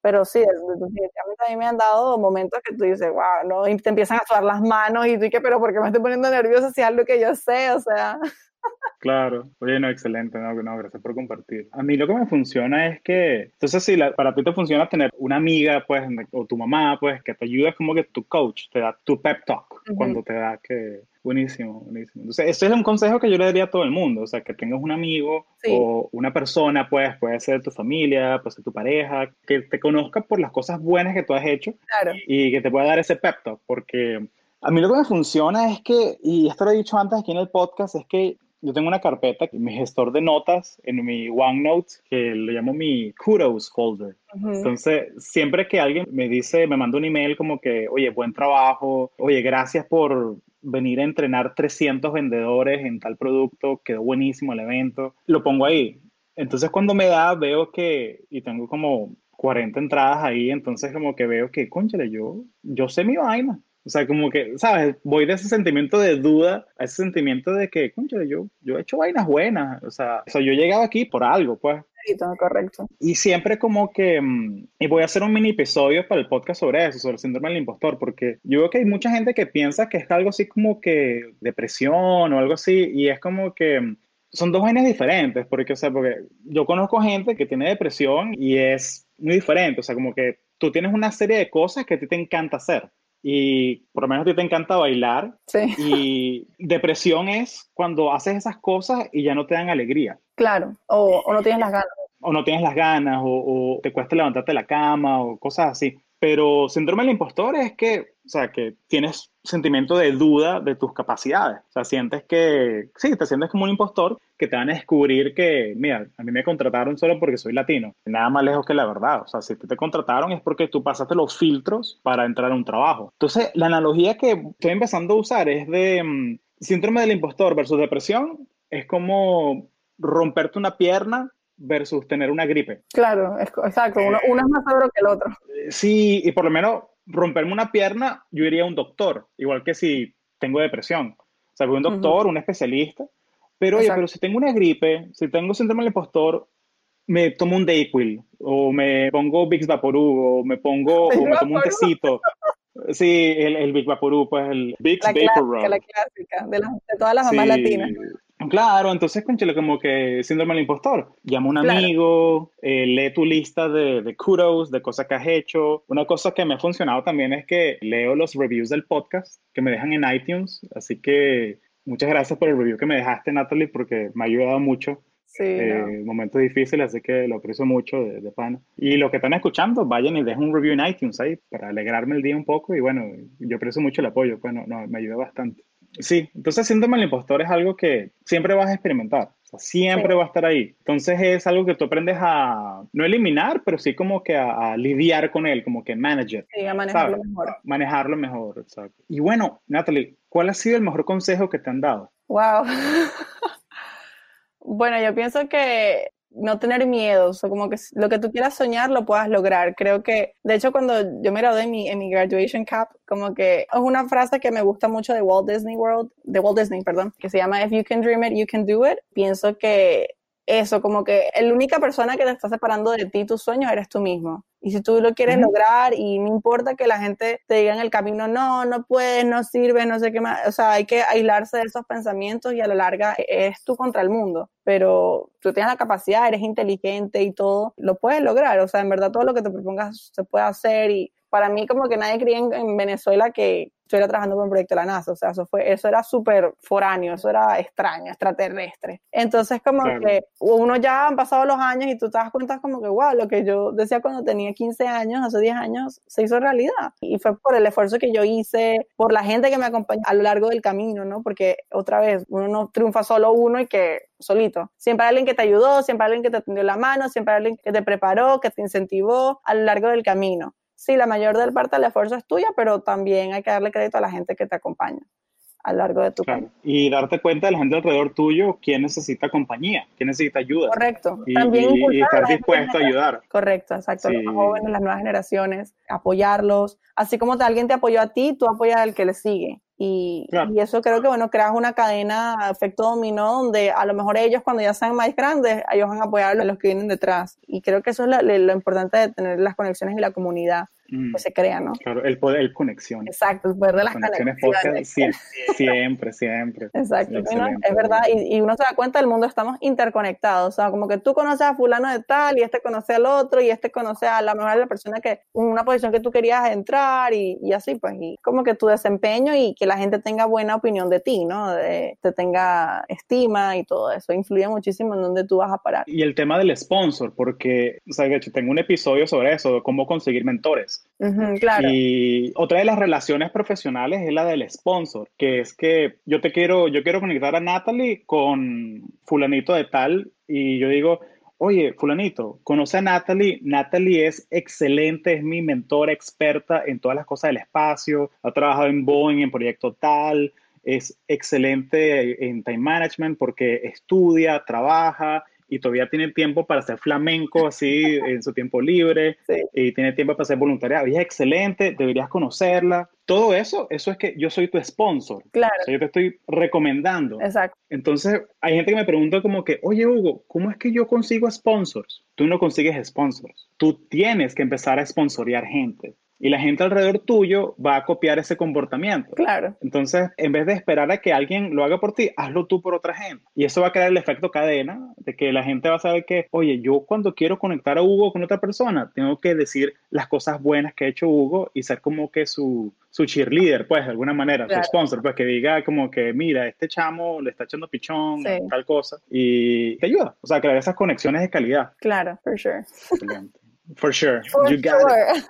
[SPEAKER 3] Pero sí, definitivamente a mí me han dado momentos que tú dices, wow, ¿no? Y te empiezan a sudar las manos y tú dices, pero ¿por qué me estoy poniendo nerviosa si es algo que yo sé? O sea...
[SPEAKER 2] Claro, oye, no, excelente, no, no, gracias por compartir. A mí lo que me funciona es que, entonces si para ti te funciona tener una amiga, pues, o tu mamá, pues, que te ayuda, es como que tu coach, te da tu pep talk, cuando te da que, buenísimo, buenísimo. Entonces, ese es un consejo que yo le daría a todo el mundo, o sea, que tengas un amigo o una persona, pues, puede ser tu familia, puede ser tu pareja, que te conozca por las cosas buenas que tú has hecho y que te pueda dar ese pep talk, porque... A mí lo que me funciona es que, y esto lo he dicho antes aquí en el podcast, es que yo tengo una carpeta, mi gestor de notas en mi OneNote, que le llamo mi kudos folder. Entonces, siempre que alguien me dice, me manda un email como que, oye, buen trabajo, oye, gracias por venir a entrenar 300 vendedores en tal producto, quedó buenísimo el evento, lo pongo ahí. Entonces, cuando me da, veo que, y tengo como 40 entradas ahí, entonces como que veo que, conchale, yo, yo sé mi vaina. O sea, como que, ¿sabes? Voy de ese sentimiento de duda a ese sentimiento de que, concha, yo, yo he hecho vainas buenas. O sea, o sea, yo he llegado aquí por algo, pues.
[SPEAKER 3] Sí, todo correcto.
[SPEAKER 2] Y siempre como que, mm, y voy a hacer un mini episodio para el podcast sobre eso, sobre el síndrome del impostor, porque yo veo que hay mucha gente que piensa que es algo así como que depresión o algo así, y es como que mm, son dos vainas diferentes, porque, o sea, porque yo conozco gente que tiene depresión y es muy diferente, o sea, como que tú tienes una serie de cosas que a ti te encanta hacer y por lo menos a ti te encanta bailar.
[SPEAKER 3] Sí.
[SPEAKER 2] Y depresión es cuando haces esas cosas y ya no te dan alegría.
[SPEAKER 3] Claro, o, o no tienes las ganas.
[SPEAKER 2] O no tienes las ganas, o, o, te cuesta levantarte de la cama, o cosas así. Pero síndrome del impostor es que, o sea, que tienes sentimiento de duda de tus capacidades. O sea, sientes que, sí, te sientes como un impostor que te van a descubrir que, mira, a mí me contrataron solo porque soy latino. Nada más lejos que la verdad. O sea, si te, contrataron es porque tú pasaste los filtros para entrar a un trabajo. Entonces, la analogía que estoy empezando a usar es de mm, síndrome del impostor versus depresión. Es como romperte una pierna versus tener una gripe.
[SPEAKER 3] Claro, exacto. Uno, uno es más seguro que el otro.
[SPEAKER 2] Sí, y por lo menos romperme una pierna, yo iría a un doctor, igual que si tengo depresión. O sea, voy a un doctor, un especialista. Pero, oye, pero si tengo una gripe, si tengo síndrome del impostor, me tomo un Dayquil, o me pongo Vicks Vaporub, o me pongo, o me tomo un tecito. Sí, el, el Big Vaporub, pues el Vicks
[SPEAKER 3] Vaporub. La clásica, de, de todas las mamás latinas.
[SPEAKER 2] Claro, entonces, conchale, como que síndrome del impostor. Llama a un amigo, eh, lee tu lista de, de, kudos, de cosas que has hecho. Una cosa que me ha funcionado también es que leo los reviews del podcast que me dejan en iTunes. Así que muchas gracias por el review que me dejaste, Natalie, porque me ha ayudado mucho.
[SPEAKER 3] Sí,
[SPEAKER 2] eh, momentos difíciles, así que lo aprecio mucho de, de pana. Y lo que están escuchando, vayan y dejen un review en iTunes ahí para alegrarme el día un poco. Y bueno, yo aprecio mucho el apoyo, pues no, me ayuda bastante. Sí, entonces síndrome del impostor es algo que siempre vas a experimentar, o sea, siempre va a estar ahí. Entonces es algo que tú aprendes a no eliminar, pero sí como que a, lidiar con él, como que manager.
[SPEAKER 3] Sí, a manejarlo mejor.
[SPEAKER 2] Manejarlo mejor, exacto. Y bueno, Natalie, ¿cuál ha sido el mejor consejo que te han dado?
[SPEAKER 3] Wow. bueno, yo pienso que no tener miedo, o como que lo que tú quieras soñar lo puedas lograr. Creo que, de hecho, cuando yo me gradué en mi, en mi graduation cap, como que es una frase que me gusta mucho de Walt Disney World, de Walt Disney, perdón, que se llama If you can dream it, you can do it. Pienso que eso, como que la única persona que te está separando de ti, tus sueños, eres tú mismo. Y si tú lo quieres lograr y no importa que la gente te diga en el camino, no, no puedes, no sirve, no sé qué más, o sea, hay que aislarse de esos pensamientos y a la larga eres tú contra el mundo, pero tú tienes la capacidad, eres inteligente y todo, lo puedes lograr, o sea, en verdad todo lo que te propongas se puede hacer y para mí como que nadie creía en, Venezuela que estuviera trabajando por un proyecto de la NASA, o sea, eso, fue, eso era súper foráneo, eso era extraño, extraterrestre. Entonces como que uno ya han pasado los años y tú te das cuenta como que, wow, lo que yo decía cuando tenía 15 años, hace 10 años, se hizo realidad. Y fue por el esfuerzo que yo hice, por la gente que me acompañó a lo largo del camino, ¿no? Porque otra vez, uno no triunfa solo uno y que solito. Siempre hay alguien que te ayudó, siempre hay alguien que te tendió la mano, siempre hay alguien que te preparó, que te incentivó a lo largo del camino sí, la mayor del parte del esfuerzo es tuya, pero también hay que darle crédito a la gente que te acompaña. a lo largo de tu
[SPEAKER 2] claro. Y darte cuenta de la gente alrededor tuyo, quién necesita compañía, quién necesita ayuda.
[SPEAKER 3] Correcto.
[SPEAKER 2] Y, También y, estar dispuesto a ayudar.
[SPEAKER 3] Correcto, exacto. Los jóvenes, las nuevas generaciones, apoyarlos. Así como alguien te apoyó a ti, tú apoyas al que le sigue. Y, y, eso creo que, bueno, creas una cadena, efecto dominó, donde a lo mejor ellos cuando ya sean más grandes, ellos van a apoyar a los que vienen detrás. Y creo que eso es lo, lo importante de tener las conexiones y la comunidad que se crea, ¿no?
[SPEAKER 2] Claro, el poder, el conexión.
[SPEAKER 3] Exacto, el poder de las conexiones.
[SPEAKER 2] siempre, siempre,
[SPEAKER 3] Exacto, es verdad, y, y, uno se da cuenta del mundo, estamos interconectados, o sea, como que tú conoces a fulano de tal, y este conoce al otro, y este conoce a la mejor la persona que, una posición que tú querías entrar, y, y así, pues, y como que tu desempeño y que la gente tenga buena opinión de ti, ¿no? De, te tenga estima y todo eso, influye muchísimo en dónde tú vas a parar.
[SPEAKER 2] Y el tema del sponsor, porque, o sea, de hecho, tengo un episodio sobre eso, de cómo conseguir mentores.
[SPEAKER 3] Claro.
[SPEAKER 2] Y otra de las relaciones profesionales es la del sponsor, que es que yo te quiero, yo quiero conectar a Natalie con fulanito de tal, y yo digo, oye, fulanito, conoce a Natalie, Natalie es excelente, es mi mentora experta en todas las cosas del espacio, ha trabajado en Boeing, en proyecto tal, es excelente en time management porque estudia, trabaja y todavía tiene tiempo para hacer flamenco así en su tiempo libre y tiene tiempo para hacer voluntariado. Y es excelente, deberías conocerla. Todo eso, eso es que yo soy tu sponsor.
[SPEAKER 3] Claro.
[SPEAKER 2] O sea, yo te estoy recomendando.
[SPEAKER 3] Exacto.
[SPEAKER 2] Entonces, hay gente que me pregunta como que, oye, Hugo, ¿cómo es que yo consigo sponsors? Tú no consigues sponsors. Tú tienes que empezar a sponsorear gente y la gente alrededor tuyo va a copiar ese comportamiento.
[SPEAKER 3] Claro.
[SPEAKER 2] Entonces, en vez de esperar a que alguien lo haga por ti, hazlo tú por otra gente. Y eso va a crear el efecto cadena de que la gente va a saber que, oye, yo cuando quiero conectar a Hugo con otra persona, tengo que decir las cosas buenas que ha hecho Hugo y ser como que su, su cheerleader, pues, de alguna manera, su sponsor, pues, que diga como que, mira, este chamo le está echando pichón, tal cosa, y te ayuda, o sea, crear esas conexiones de calidad.
[SPEAKER 3] Claro, for sure.
[SPEAKER 2] Excelente. For sure.
[SPEAKER 3] For
[SPEAKER 2] you got
[SPEAKER 3] sure.
[SPEAKER 2] it.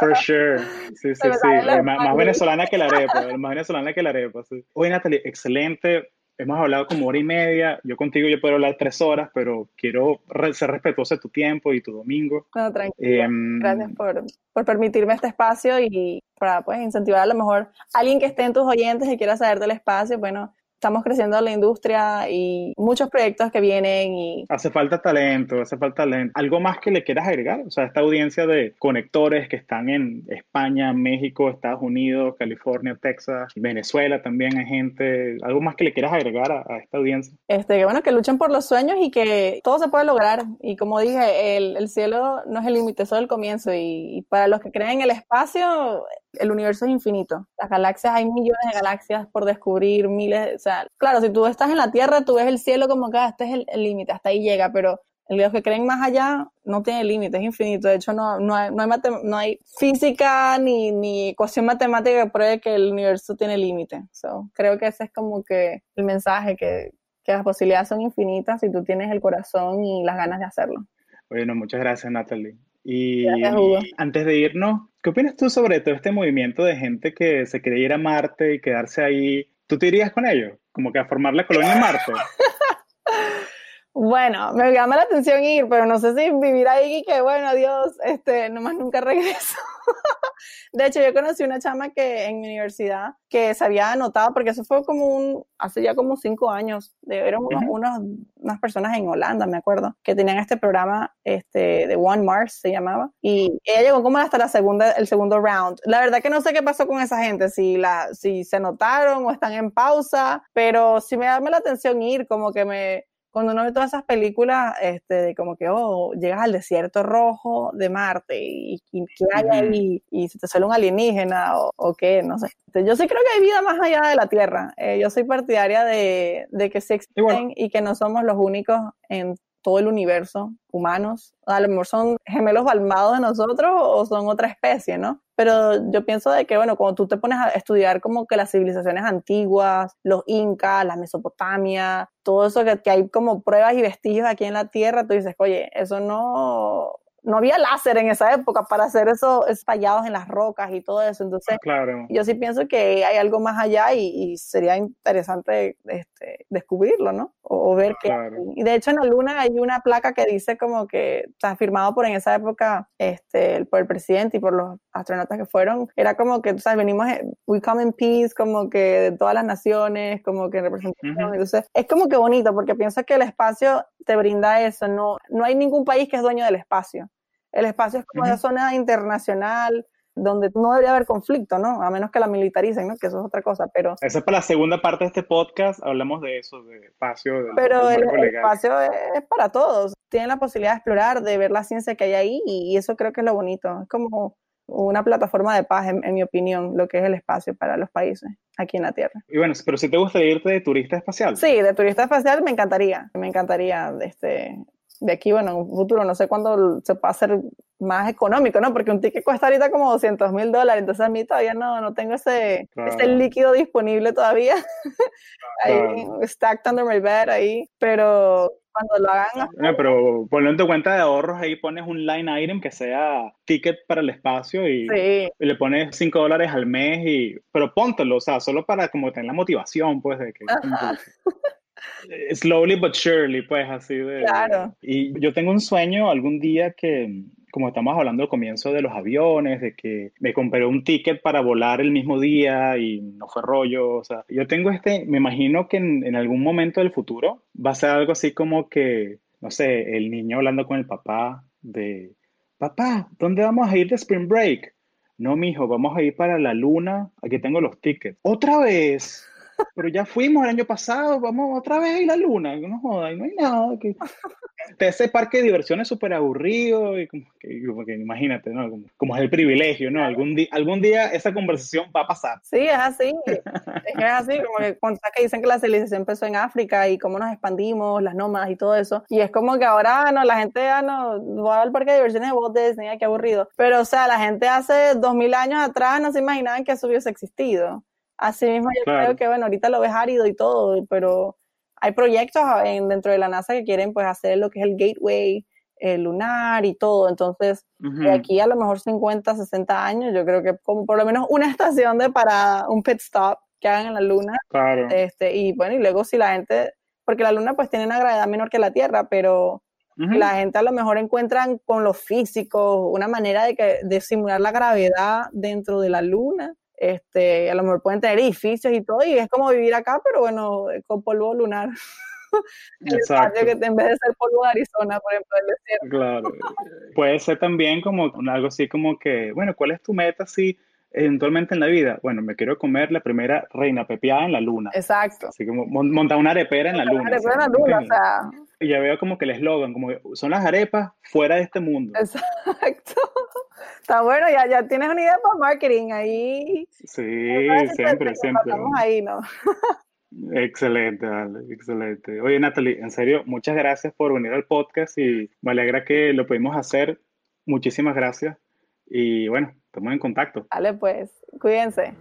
[SPEAKER 2] For sure. Sí, sí, sí. Eh, más, más, venezolana que la arepa. Más venezolana que la arepa. Sí. Oye, Natalie, excelente. Hemos hablado como hora y media. Yo contigo yo puedo hablar tres horas, pero quiero ser respetuoso de tu tiempo y tu domingo.
[SPEAKER 3] No, tranquilo. Eh, Gracias por, por, permitirme este espacio y para pues, incentivar a lo mejor a alguien que esté en tus oyentes y quiera saber del espacio. Bueno, estamos creciendo la industria y muchos proyectos que vienen y...
[SPEAKER 2] Hace falta talento, hace falta talento. ¿Algo más que le quieras agregar? O sea, esta audiencia de conectores que están en España, México, Estados Unidos, California, Texas, Venezuela también hay gente. ¿Algo más que le quieras agregar a, a esta audiencia?
[SPEAKER 3] Este, que bueno, que luchen por los sueños y que todo se puede lograr. Y como dije, el, el cielo no es el límite, solo el comienzo. Y, y para los que creen en el espacio, el universo es infinito. Las galaxias, hay millones de galaxias por descubrir, miles, sea, claro, si tú estás en la Tierra, tú ves el cielo como que ah, este es el límite, hasta ahí llega, pero los que creen más allá no tiene límite, es infinito. De hecho, no, no, hay, no, hay, no hay física ni, ni ecuación matemática que pruebe que el universo tiene límite. So, creo que ese es como que el mensaje, que, que las posibilidades son infinitas si tú tienes el corazón y las ganas de hacerlo.
[SPEAKER 2] Bueno, muchas gracias, Natalie. Y antes de irnos, ¿qué opinas tú sobre todo este movimiento de gente que se quiere ir a Marte y quedarse ahí? ¿Tú te irías con ellos? Como que a formar la colonia en Marte.
[SPEAKER 3] Bueno, me llama la atención ir, pero no sé si vivir ahí y que, bueno, Dios, este, nomás nunca regreso. de hecho, yo conocí una chama que en mi universidad que se había anotado, porque eso fue como un, hace ya como cinco años, de, eran unos, unos, unas personas en Holanda, me acuerdo, que tenían este programa este, de One Mars, se llamaba, y ella llegó como hasta la segunda, el segundo round. La verdad que no sé qué pasó con esa gente, si, la, si se anotaron o están en pausa, pero sí me da la atención ir, como que me cuando uno ve todas esas películas, este, de como que, oh, llegas al desierto rojo de Marte y, y ¿qué hay ahí? Y se te sale un alienígena o, o qué, no sé. Yo sí creo que hay vida más allá de la Tierra. Eh, yo soy partidaria de, de que se existen y que no somos los únicos en todo el universo, humanos. A lo mejor son gemelos balmados de nosotros o son otra especie, ¿no? Pero yo pienso de que, bueno, cuando tú te pones a estudiar como que las civilizaciones antiguas, los incas, la Mesopotamia, todo eso que, que hay como pruebas y vestigios aquí en la Tierra, tú dices, oye, eso no, no había láser en esa época para hacer esos estallados en las rocas y todo eso. Entonces,
[SPEAKER 2] claro.
[SPEAKER 3] yo sí pienso que hay algo más allá y, sería interesante este, descubrirlo, ¿no? O, ver que... Y de hecho en la Luna hay una placa que dice como que está firmado por en esa época este, por el presidente y por los astronautas que fueron. Era como que, tú sabes, venimos, eh, we come in peace, como que de todas las naciones, como que representación. Entonces, es como que bonito porque pienso que el espacio te brinda eso. No, no hay ningún país que es dueño del espacio. El espacio es como una zona internacional donde no debería haber conflicto, ¿no? A menos que la militaricen, ¿no? Que eso es otra cosa, pero...
[SPEAKER 2] Esa es para la segunda parte de este podcast, hablamos de eso, de espacio.
[SPEAKER 3] pero el, espacio es para todos. Tienen la posibilidad de explorar, de ver la ciencia que hay ahí y eso creo que es lo bonito. Es como una plataforma de paz, en, mi opinión, lo que es el espacio para los países aquí en la Tierra.
[SPEAKER 2] Y bueno, pero si te gustaría irte de turista espacial.
[SPEAKER 3] Sí, de turista espacial me encantaría, me encantaría este, de aquí, bueno, en un futuro, no sé cuándo se puede hacer más económico, ¿no? Porque un ticket cuesta ahorita como 200 mil dólares, entonces a mí todavía no, no tengo ese, ese líquido disponible todavía. ahí, stacked under my bed ahí, pero cuando lo hagan...
[SPEAKER 2] No, pero poniendo en cuenta de ahorros, ahí pones un line item que sea ticket para el espacio y, le pones 5 dólares al mes, y, pero póntelo, o sea, solo para como tener la motivación, pues, de que... Slowly but surely, pues así de...
[SPEAKER 3] Claro.
[SPEAKER 2] Y yo tengo un sueño algún día que, como estamos hablando al comienzo de los aviones, de que me compré un ticket para volar el mismo día y no fue rollo, o sea, yo tengo este, me imagino que en, en algún momento del futuro va a ser algo así como que, no sé, el niño hablando con el papá de, papá, ¿dónde vamos a ir de Spring Break? No, mijo, vamos a ir para la luna, aquí tengo los tickets. ¿Otra vez? Pero ya fuimos el año pasado, vamos otra vez a ir a la luna, no joda, no hay nada. Que... Ese parque de diversiones es súper aburrido y como que, imagínate, ¿no? Como, es el privilegio, ¿no? Algún, día algún día esa conversación va a pasar.
[SPEAKER 3] Sí, es así, es así, como que, que dicen que la civilización empezó en África y cómo nos expandimos, las nómadas y todo eso, y es como que ahora, no, la gente ya no, va al parque de diversiones de Walt Disney, qué aburrido, pero o sea, la gente hace dos mil años atrás no se imaginaban que eso hubiese existido. Así mismo yo creo que, bueno, ahorita lo ves árido y todo, pero hay proyectos en, dentro de la NASA que quieren pues hacer lo que es el gateway el lunar y todo. Entonces, de aquí a lo mejor 50, 60 años, yo creo que como por lo menos una estación de parada, un pit stop que hagan en la luna.
[SPEAKER 2] Claro.
[SPEAKER 3] Este, y bueno, y luego si la gente, porque la luna pues tiene una gravedad menor que la Tierra, pero la gente a lo mejor encuentran con los físicos una manera de, que, de simular la gravedad dentro de la luna este, a lo mejor pueden tener edificios y todo, y es como vivir acá, pero bueno, con polvo lunar.
[SPEAKER 2] Exacto.
[SPEAKER 3] que en vez de ser polvo de Arizona, por ejemplo,
[SPEAKER 2] Claro. Puede ser también como algo así como que, bueno, ¿cuál es tu meta si eventualmente en la vida? Bueno, me quiero comer la primera reina pepiada en la luna.
[SPEAKER 3] Exacto.
[SPEAKER 2] Así como montar una arepera en la luna.
[SPEAKER 3] Una arepera en la luna, o sea.
[SPEAKER 2] Y ya veo como que el eslogan, como son las arepas fuera de este mundo.
[SPEAKER 3] Exacto. Está bueno, ya, ya tienes una idea para marketing ahí.
[SPEAKER 2] Sí, siempre, siempre.
[SPEAKER 3] Estamos ahí, ¿no?
[SPEAKER 2] Excelente, excelente. Oye, Natalie, en serio, muchas gracias por venir al podcast y me alegra que lo pudimos hacer. Muchísimas gracias. Y bueno, estamos en contacto.
[SPEAKER 3] Vale, pues, cuídense.